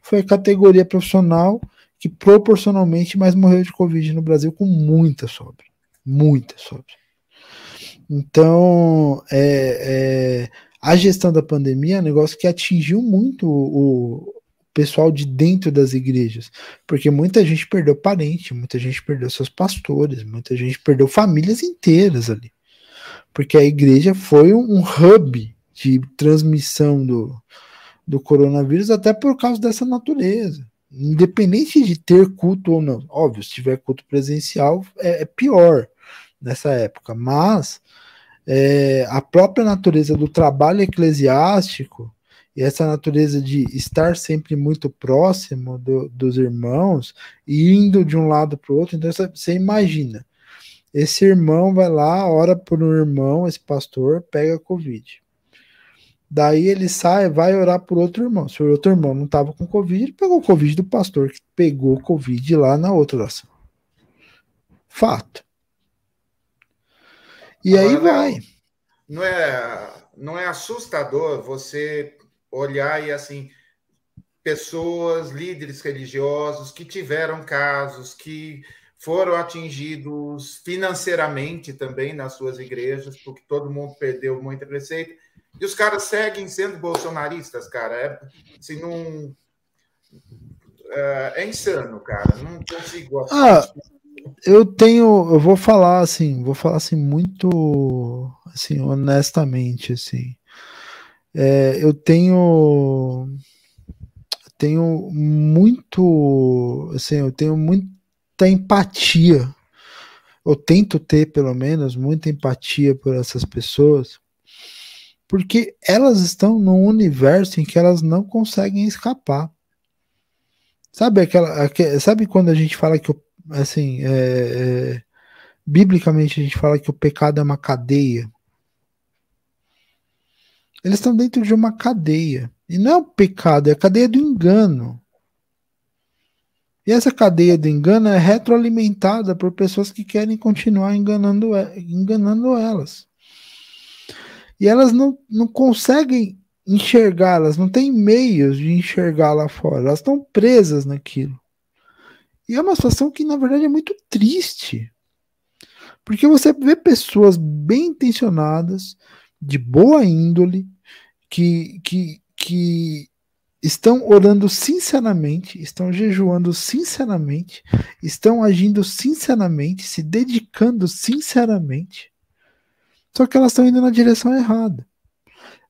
foi a categoria profissional que proporcionalmente mais morreu de Covid no Brasil com muita sobra. Muita sobra. Então, é, é, a gestão da pandemia é um negócio que atingiu muito o, pessoal de dentro das igrejas, porque muita gente perdeu parente, muita gente perdeu seus pastores, muita gente perdeu famílias inteiras ali, porque a igreja foi um, hub de transmissão do, do coronavírus até por causa dessa natureza. Independente de ter culto ou não, óbvio, se tiver culto presencial é, é pior nessa época, mas é, a própria natureza do trabalho eclesiástico e essa natureza de estar sempre muito próximo do, dos irmãos e indo de um lado para o outro. Então você imagina, esse irmão vai lá, ora por um irmão, esse pastor pega Covid. Daí ele sai, vai orar por outro irmão. Se o outro irmão não estava com Covid, ele pegou o Covid do pastor que pegou Covid lá na outra oração. Fato. E Agora, aí vai. Não é, não é assustador você olhar e assim pessoas, líderes religiosos que tiveram casos, que foram atingidos financeiramente também nas suas igrejas, porque todo mundo perdeu muita receita, e os caras seguem sendo bolsonaristas, cara. É, assim, não, é, é insano, cara. Não consigo. Ah, eu tenho, eu vou falar assim, vou falar assim muito, assim, honestamente, assim. É, eu tenho tenho muito assim, eu tenho muita empatia. Eu tento ter, pelo menos, muita empatia por essas pessoas, porque elas estão num universo em que elas não conseguem escapar. Sabe aquela, sabe quando a gente fala que assim, é, é, biblicamente a gente fala que o pecado é uma cadeia? Eles estão dentro de uma cadeia. E não é o pecado, é a cadeia do engano. E essa cadeia do engano é retroalimentada por pessoas que querem continuar enganando, enganando elas. E elas não, não conseguem enxergar, elas não têm meios de enxergar lá fora, elas estão presas naquilo. E é uma situação que, na verdade, é muito triste. Porque você vê pessoas bem intencionadas, de boa índole, que, que, que estão orando sinceramente, estão jejuando sinceramente, estão agindo sinceramente, se dedicando sinceramente, só que elas estão indo na direção errada.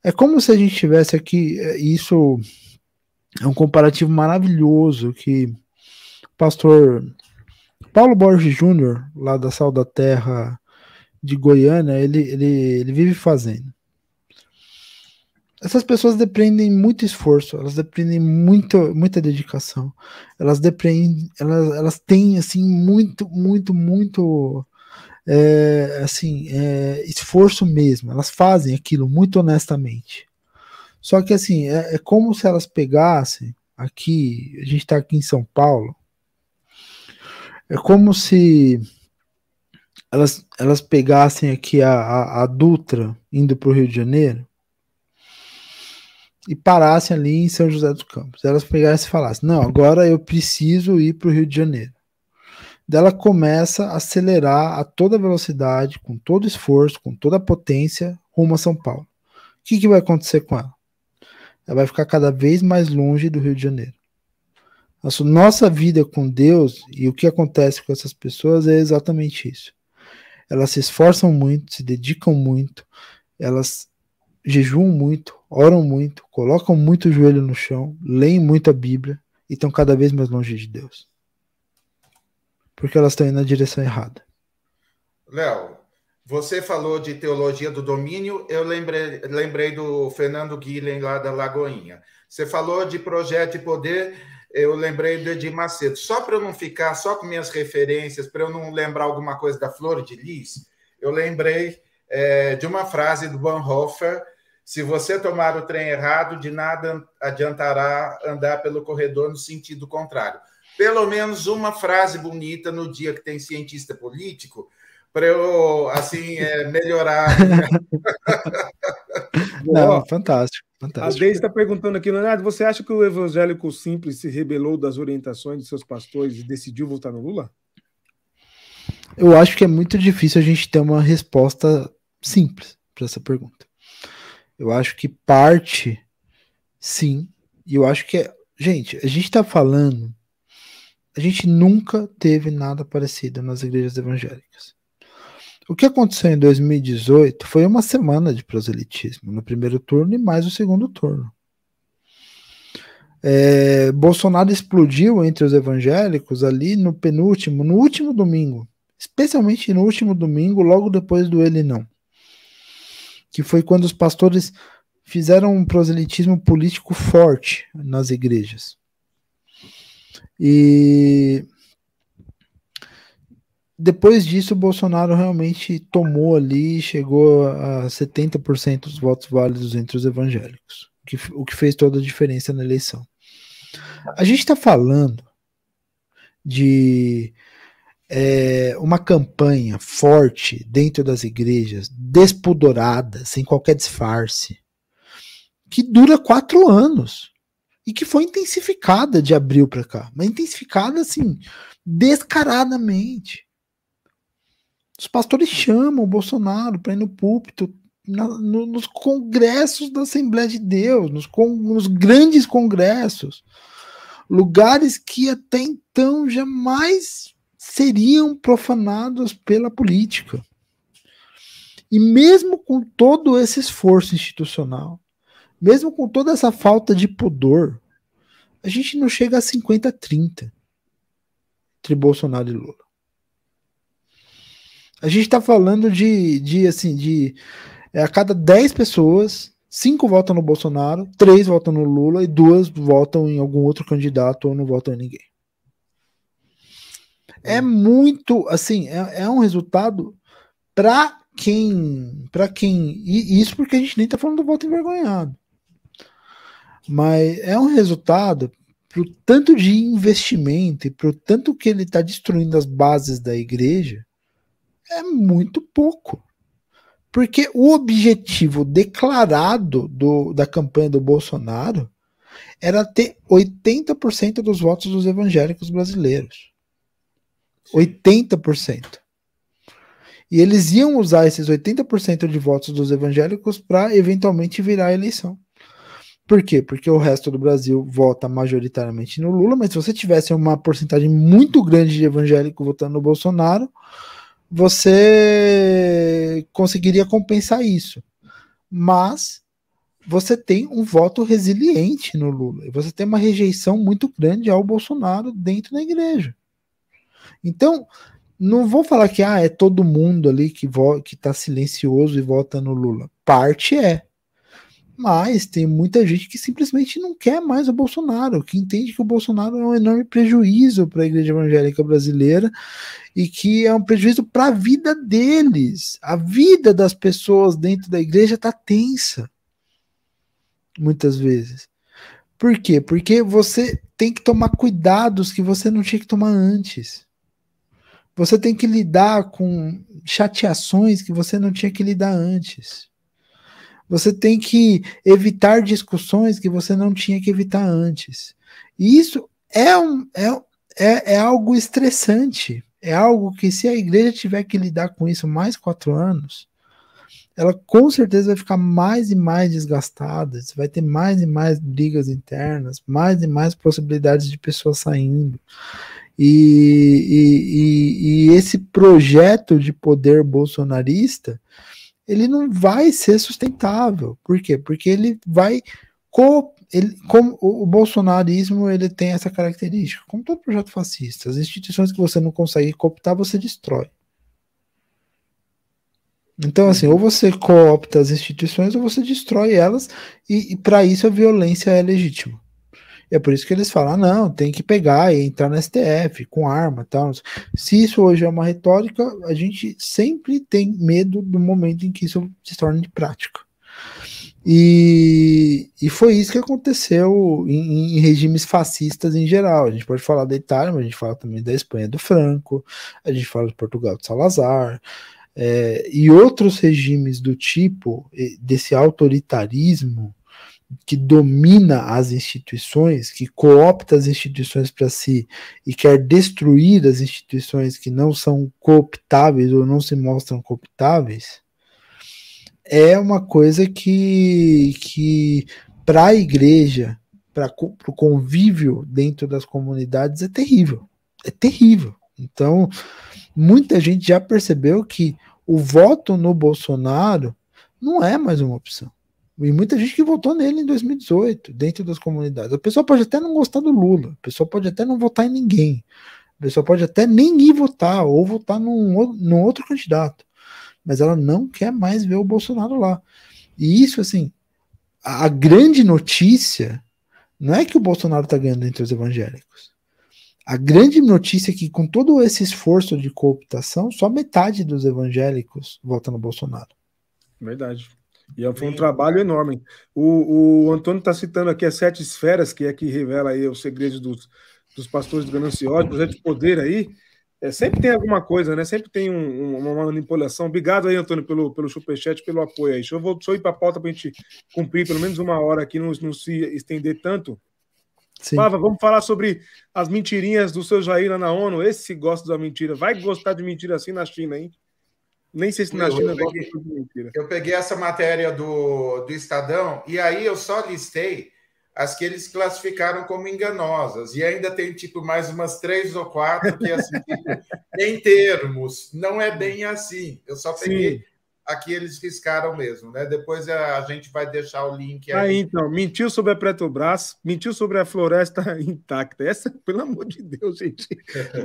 É como se a gente tivesse aqui, é, isso é um comparativo maravilhoso que o pastor Paulo Borges Júnior, lá da Sal da Terra de Goiânia, ele, ele, ele vive fazendo essas pessoas dependem muito esforço, elas dependem muito, muita dedicação, elas dependem, elas, elas têm assim muito, muito, muito é, assim é, esforço mesmo. Elas fazem aquilo muito honestamente. Só que assim é, é como se elas pegassem aqui, a gente está aqui em São Paulo, é como se elas, elas pegassem aqui a, a, a Dutra indo para o Rio de Janeiro e parassem ali em São José dos Campos. Elas pegassem e falassem: Não, agora eu preciso ir para o Rio de Janeiro. Dela começa a acelerar a toda velocidade, com todo esforço, com toda a potência, rumo a São Paulo. O que, que vai acontecer com ela? Ela vai ficar cada vez mais longe do Rio de Janeiro. Nossa, nossa vida com Deus e o que acontece com essas pessoas é exatamente isso. Elas se esforçam muito, se dedicam muito, elas jejuam muito, oram muito, colocam muito o joelho no chão, leem muito a Bíblia, e estão cada vez mais longe de Deus. Porque elas estão indo na direção errada. Léo, você falou de teologia do domínio, eu lembrei, lembrei do Fernando Guilhem lá da Lagoinha. Você falou de projeto de poder, eu lembrei do Edir Macedo. Só para eu não ficar só com minhas referências, para eu não lembrar alguma coisa da Flor de Lis, eu lembrei é, de uma frase do Bonhoeffer se você tomar o trem errado, de nada adiantará andar pelo corredor no sentido contrário. Pelo menos uma frase bonita no dia que tem cientista político, para eu assim é, melhorar. Não, fantástico, fantástico. A Deise está perguntando aqui, Leonardo, você acha que o evangélico simples se rebelou das orientações de seus pastores e decidiu votar no Lula? Eu acho que é muito difícil a gente ter uma resposta simples para essa pergunta. Eu acho que parte, sim. E eu acho que é. Gente, a gente está falando. A gente nunca teve nada parecido nas igrejas evangélicas. O que aconteceu em 2018 foi uma semana de proselitismo no primeiro turno e mais o segundo turno. É, Bolsonaro explodiu entre os evangélicos ali no penúltimo, no último domingo, especialmente no último domingo, logo depois do ele não que foi quando os pastores fizeram um proselitismo político forte nas igrejas. E depois disso, o Bolsonaro realmente tomou ali, chegou a 70% dos votos válidos entre os evangélicos, que, o que fez toda a diferença na eleição. A gente está falando de é, uma campanha forte dentro das igrejas, despudorada, sem qualquer disfarce, que dura quatro anos e que foi intensificada de abril para cá, mas intensificada assim, descaradamente. Os pastores chamam o Bolsonaro para ir no púlpito, na, no, nos congressos da Assembleia de Deus, nos, con, nos grandes congressos, lugares que até então jamais seriam profanados pela política. E mesmo com todo esse esforço institucional, mesmo com toda essa falta de pudor, a gente não chega a 50-30 entre Bolsonaro e Lula. A gente está falando de, de assim, de é, a cada 10 pessoas, cinco votam no Bolsonaro, três votam no Lula e duas votam em algum outro candidato ou não votam em ninguém é muito assim, é, é um resultado para quem, para quem, e isso porque a gente nem tá falando do voto envergonhado. Mas é um resultado pro tanto de investimento e pro tanto que ele está destruindo as bases da igreja, é muito pouco. Porque o objetivo declarado do, da campanha do Bolsonaro era ter 80% dos votos dos evangélicos brasileiros. 80%. E eles iam usar esses 80% de votos dos evangélicos para eventualmente virar a eleição. Por quê? Porque o resto do Brasil vota majoritariamente no Lula, mas se você tivesse uma porcentagem muito grande de evangélico votando no Bolsonaro, você conseguiria compensar isso. Mas você tem um voto resiliente no Lula. E você tem uma rejeição muito grande ao Bolsonaro dentro da igreja. Então, não vou falar que ah, é todo mundo ali que que está silencioso e vota no Lula. Parte é. Mas tem muita gente que simplesmente não quer mais o Bolsonaro, que entende que o Bolsonaro é um enorme prejuízo para a igreja evangélica brasileira e que é um prejuízo para a vida deles. A vida das pessoas dentro da igreja está tensa. Muitas vezes. Por quê? Porque você tem que tomar cuidados que você não tinha que tomar antes. Você tem que lidar com chateações que você não tinha que lidar antes. Você tem que evitar discussões que você não tinha que evitar antes. E isso é, um, é, é, é algo estressante. É algo que, se a igreja tiver que lidar com isso mais quatro anos, ela com certeza vai ficar mais e mais desgastada. Você vai ter mais e mais brigas internas, mais e mais possibilidades de pessoas saindo. E, e, e, esse projeto de poder bolsonarista ele não vai ser sustentável. Por quê? Porque ele vai co ele, como o, bolsonarismo ele tem essa característica, como todo projeto fascista, as instituições que você não consegue cooptar, você destrói. Então, assim, ou você coopta as instituições ou você destrói elas, e, e para isso a violência é legítima. É por isso que eles falam: ah, não, tem que pegar e entrar no STF com arma tal. Se isso hoje é uma retórica, a gente sempre tem medo do momento em que isso se torna de prática. E, e foi isso que aconteceu em, em, regimes fascistas em geral. A gente pode falar da Itália, mas a gente fala também da Espanha do Franco, a gente fala de Portugal de Salazar, é, e outros regimes do tipo, desse autoritarismo que domina as instituições, que coopta as instituições para si e quer destruir as instituições que não são cooptáveis ou não se mostram cooptáveis, é uma coisa que, que para a igreja, para o convívio dentro das comunidades, é terrível. É terrível. Então, muita gente já percebeu que o voto no Bolsonaro não é mais uma opção. E muita gente que votou nele em 2018, dentro das comunidades. A pessoa pode até não gostar do Lula, a pessoa pode até não votar em ninguém, a pessoa pode até nem ir votar, ou votar num, num outro candidato mas ela não quer mais ver o Bolsonaro lá. E isso, assim, a, grande notícia não é que o Bolsonaro está ganhando entre os evangélicos. A grande notícia é que, com todo esse esforço de cooptação, só metade dos evangélicos votam no Bolsonaro. Verdade. E é, foi um trabalho enorme. O, o Antônio está citando aqui as sete esferas, que é que revela aí os segredos dos, dos pastores gananciosos, projeto de poder aí. É, sempre tem alguma coisa, né? Sempre tem um, uma manipulação. Obrigado aí, Antônio, pelo, pelo superchat, pelo apoio aí. Deixa eu, vou, deixa eu ir para a pauta para a gente cumprir pelo menos uma hora aqui, não, não se estender tanto. Sim. Pava, vamos falar sobre as mentirinhas do seu Jair lá na ONU. Esse gosta da mentira. Vai gostar de mentira assim na China, hein? Nem sei se na eu, China eu peguei, gosta de mentira. Eu peguei essa matéria do, do Estadão e aí eu só listei as que eles classificaram como enganosas. E ainda tem, tipo, mais umas três ou quatro que, assim, tipo, em termos, não é bem assim. Eu só peguei Sim. Aqui, eles riscaram mesmo, né? Depois a, gente vai deixar o link aí. aí. então, mentiu sobre a Petrobras, mentiu sobre a floresta intacta. Essa, pelo amor de Deus, gente.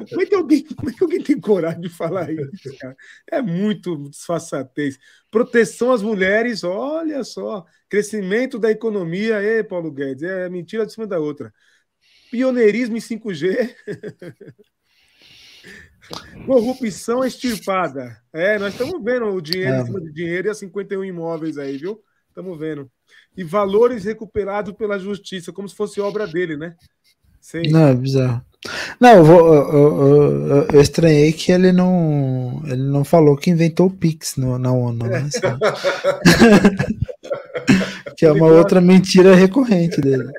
Como é que alguém, como é que alguém tem coragem de falar isso, cara? É muito desfaçatez. Proteção às mulheres, olha só. Crescimento da economia, ei, Paulo Guedes, é mentira de cima da outra. Pioneirismo em 5G. Corrupção extirpada. É, nós estamos vendo o dinheiro é. em cima de dinheiro e as 51 imóveis aí, viu? Estamos vendo. E valores recuperados pela justiça, como se fosse obra dele, né? Sim. Não, é bizarro. Não, eu, vou, eu, eu, eu, estranhei que ele não, ele não falou que inventou o Pix no, na ONU, né? que é uma outra mentira recorrente dele.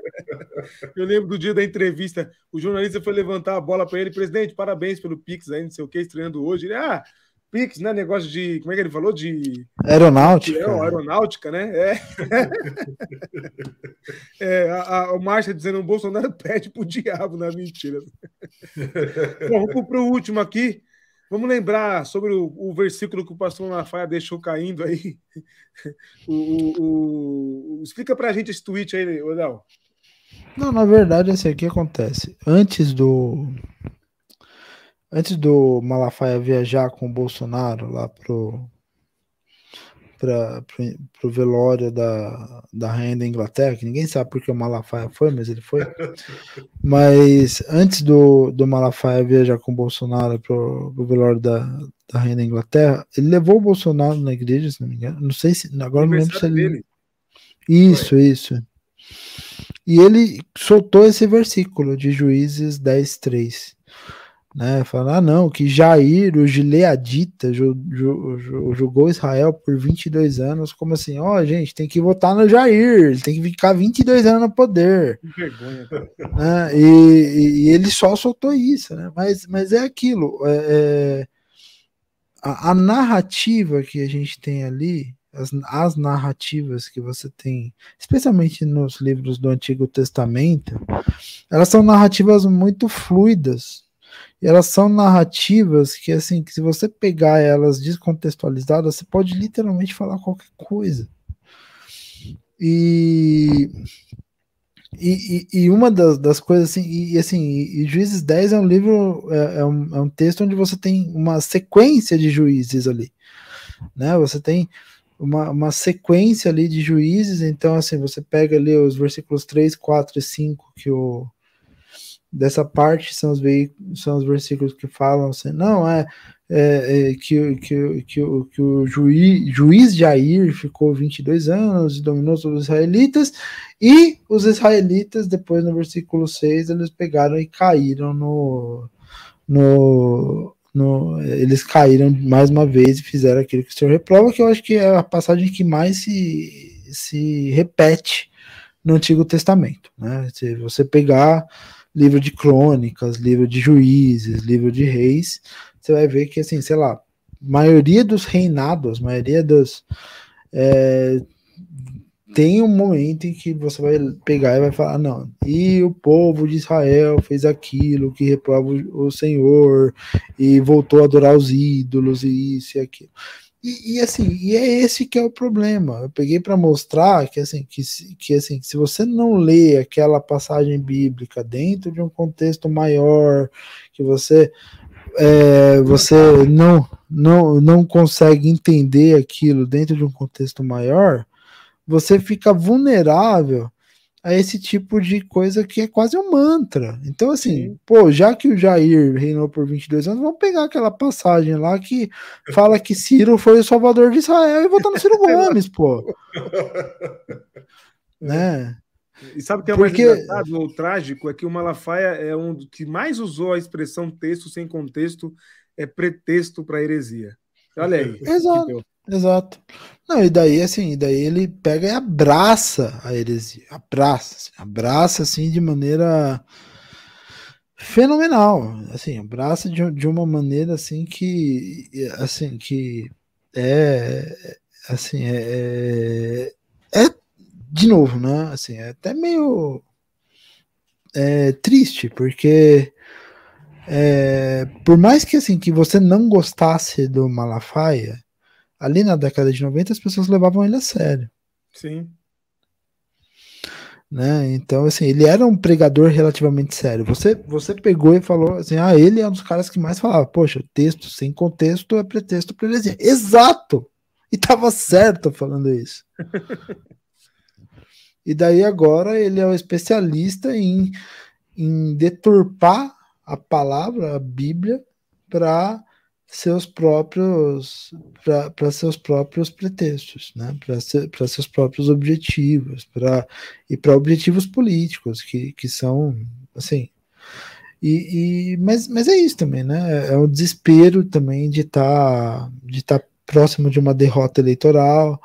Eu lembro do dia da entrevista, o jornalista foi levantar a bola para ele, presidente, parabéns pelo Pix aí, não sei o que, estreando hoje. Ele, ah, Pix, né? Negócio de. Como é que ele falou? De. Aeronáutica. Aeronáutica, né? É. é a, a, o Márcia dizendo o Bolsonaro pede pro diabo na mentira. Bom, vamos pro último aqui. Vamos lembrar sobre o, o versículo que o pastor Malafaia deixou caindo aí. O, o, o... Explica pra gente esse tweet aí, Léo. Não, na verdade, esse aqui acontece. Antes do antes do Malafaia viajar com o Bolsonaro lá pro para o velório da, da rainha da Inglaterra, que ninguém sabe porque o Malafaia foi, mas ele foi. Mas antes do, do Malafaia viajar com o Bolsonaro para o velório da, da rainha da Inglaterra, ele levou o Bolsonaro na igreja, se não me engano. Não sei se. Agora não lembro se ele. Dele. Isso, foi. isso. E ele soltou esse versículo de Juízes 10, 3 né? Falar, ah, não, que Jair, o gileadita, jogou Israel por 22 anos, como assim? Ó, oh, gente, tem que votar no Jair, ele tem que ficar 22 anos no poder. Que vergonha. Né? E, e, ele só soltou isso, né? Mas, mas é aquilo, é, é, a, a, narrativa que a gente tem ali, as, as narrativas que você tem, especialmente nos livros do Antigo Testamento, elas são narrativas muito fluidas, e elas são narrativas que, assim, que se você pegar elas descontextualizadas, você pode literalmente falar qualquer coisa. E, E, e, uma das, das coisas assim, e, assim, e, Juízes 10 é um livro, é, é, um, é um texto onde você tem uma sequência de juízes ali, né? Você tem uma, uma sequência ali de juízes, então assim, você pega ali os versículos 3, 4 e 5 que o dessa parte são os, são os versículos que falam assim, não, é, é, é que, que, que, o, que o juiz, juiz Jair ficou 22 anos e dominou sobre os israelitas, e os israelitas, depois no versículo 6, eles pegaram e caíram no, no, no, eles caíram mais uma vez e fizeram aquilo que o Senhor reprova, que eu acho que é a passagem que mais se, se repete no Antigo Testamento. Né? Se você pegar livro de crônicas, livro de juízes, livro de reis, você vai ver que, assim, sei lá, maioria dos reinados, maioria dos. É, tem um momento em que você vai pegar e vai falar, não, e o povo de Israel fez aquilo que reprova o Senhor e voltou a adorar os ídolos e isso e aquilo. E, e, assim, e é esse que é o problema. Eu peguei para mostrar que assim, que, que assim, se você não lê aquela passagem bíblica dentro de um contexto maior, que você é, você não, não, não consegue entender aquilo dentro de um contexto maior, você fica vulnerável a esse tipo de coisa que é quase um mantra. Então, assim, Sim. pô, já que o Jair reinou por 22 anos, vamos pegar aquela passagem lá que fala que Ciro foi o salvador de Israel e votar no Ciro Gomes, pô. né? E sabe o que é Porque... mais engraçado ou trágico? É que o Malafaia é um que mais usou a expressão texto sem contexto, é pretexto para heresia. Olha aí. Exato. Exato. Não, e daí assim, daí ele pega e abraça a heresia, abraça, assim, abraça assim de maneira fenomenal, assim, abraça de, de uma maneira assim que, assim, que é, assim, é, é, é de novo, né, assim, é até meio é, triste, porque é, por mais que assim, que você não gostasse do Malafaia, ali na década de 90 as pessoas levavam ele a sério. Sim. Né? Então, assim, ele era um pregador relativamente sério. Você, você pegou e falou assim: ah, ele é um dos caras que mais falava, poxa, texto sem contexto é pretexto para heresia. Exato! E tava certo falando isso. e daí agora ele é um especialista em, em deturpar a palavra, a Bíblia, para seus próprios para seus próprios pretextos, né? para se, seus próprios objetivos, para e para objetivos políticos que, que são assim. E, e, mas, mas é isso também, né? É o desespero também de estar tá, de estar tá próximo de uma derrota eleitoral,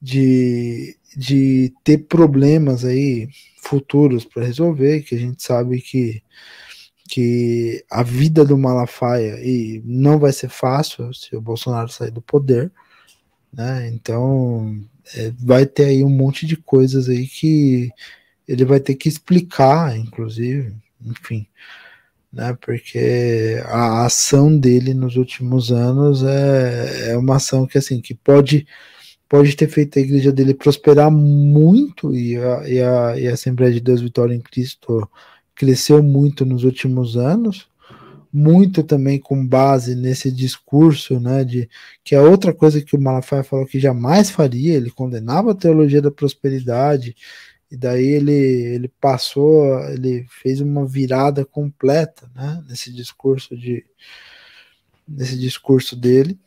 de, de ter problemas aí futuros para resolver, que a gente sabe que que a vida do Malafaia e não vai ser fácil se o Bolsonaro sair do poder, né? Então é, vai ter aí um monte de coisas aí que ele vai ter que explicar, inclusive, enfim, né? Porque a ação dele nos últimos anos é, é uma ação que assim que pode pode ter feito a igreja dele prosperar muito e a, e a, e a Assembleia de Deus Vitória em Cristo cresceu muito nos últimos anos, muito também com base nesse discurso, né, de que é outra coisa que o Malafaia falou que jamais faria, ele condenava a teologia da prosperidade, e daí ele, ele passou, ele fez uma virada completa, né, nesse discurso de nesse discurso dele.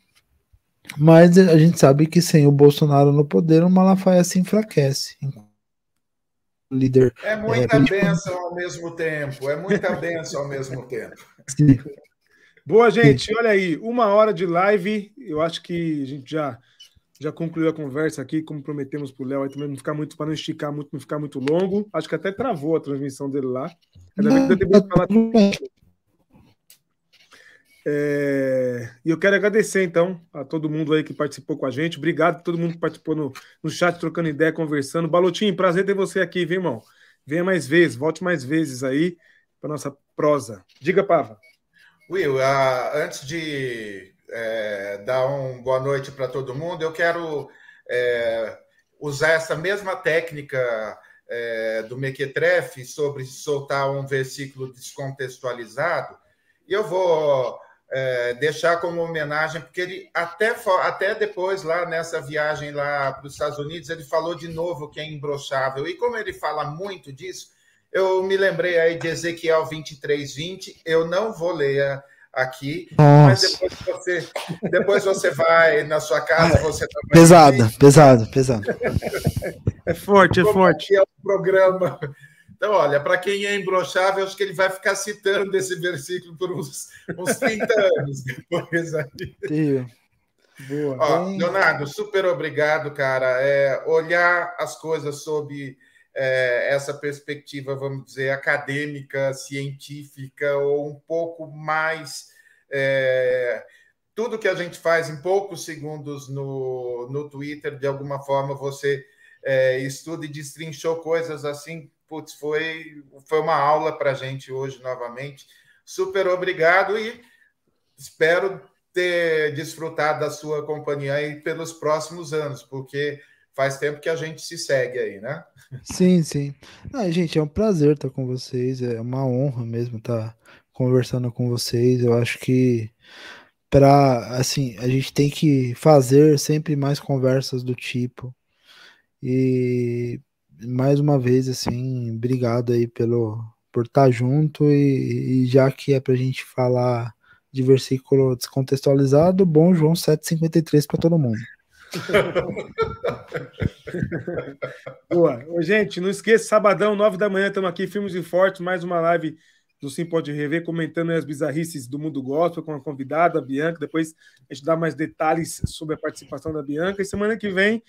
Mas a gente sabe que sem o Bolsonaro no poder, o Malafaia se enfraquece líder. É muita é, bênção ao mesmo tempo, é muita bênção ao mesmo tempo. Sim. Boa, gente, olha aí, uma hora de live. Eu acho que a gente já, já concluiu a conversa aqui, como prometemos para o Léo, aí também não ficar muito, para não esticar muito, não ficar muito longo. Acho que até travou a transmissão dele lá. Ainda bem que eu falar. É, e eu quero agradecer, então, a todo mundo aí que participou com a gente. Obrigado a todo mundo que participou no, no chat, trocando ideia, conversando. Balotinho, prazer ter você aqui, viu, irmão? Venha mais vezes, volte mais vezes aí para nossa prosa. Diga, Pava. Will, uh, antes de é, dar uma boa noite para todo mundo, eu quero é, usar essa mesma técnica é, do Mequetrefe sobre soltar um versículo descontextualizado, e eu vou é, deixar como homenagem, porque ele até, até depois, lá nessa viagem lá para os Estados Unidos, ele falou de novo que é imbrochável. E como ele fala muito disso, eu me lembrei aí de Ezequiel 23, 20. Eu não vou ler aqui, Nossa. mas depois você, depois você vai na sua casa, você também. Pesado, pesado, pesado. É forte, é forte. É o programa então, olha, para quem é imbrochável, acho que ele vai ficar citando esse versículo por uns, uns 30 anos depois aí. Boa. Ó, Leonardo, super obrigado, cara. É, olhar as coisas sob é, essa perspectiva, vamos dizer, acadêmica, científica, ou um pouco mais. É, tudo que a gente faz em poucos segundos no, no Twitter, de alguma forma, você é, estuda e destrinchou coisas assim putz, foi, foi uma aula para a gente hoje novamente. Super obrigado e espero ter desfrutado da sua companhia aí pelos próximos anos, porque faz tempo que a gente se segue aí, né? Sim, sim. Ah, gente, é um prazer estar com vocês, é uma honra mesmo estar conversando com vocês. Eu acho que para assim, a gente tem que fazer sempre mais conversas do tipo. E mais uma vez, assim, obrigado aí pelo, por estar junto e, e já que é para a gente falar de versículo descontextualizado, bom João 7,53 para todo mundo. Boa. Ô, gente, não esqueça, sabadão, 9 da manhã, estamos aqui, Filmes e Fortes, mais uma live do Sim Pode Rever, comentando as bizarrices do mundo gospel com a convidada, a Bianca. Depois a gente dá mais detalhes sobre a participação da Bianca. E semana que vem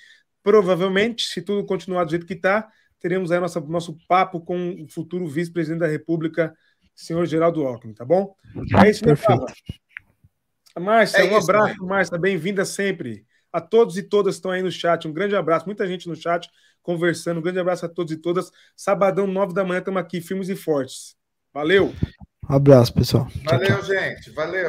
provavelmente, se tudo continuar do jeito que está, teremos aí nossa, nosso papo com o futuro vice-presidente da República, senhor Geraldo Alckmin, tá bom? É isso, Perfeito. Márcia, é um isso, abraço, né? Márcia, bem-vinda sempre. A todos e todas que estão aí no chat, um grande abraço, muita gente no chat conversando, um grande abraço a todos e todas. Sabadão, nove da manhã, estamos aqui, Filmes e Fortes. Valeu! Um abraço, pessoal. Valeu, tchau, tchau. gente. Valeu.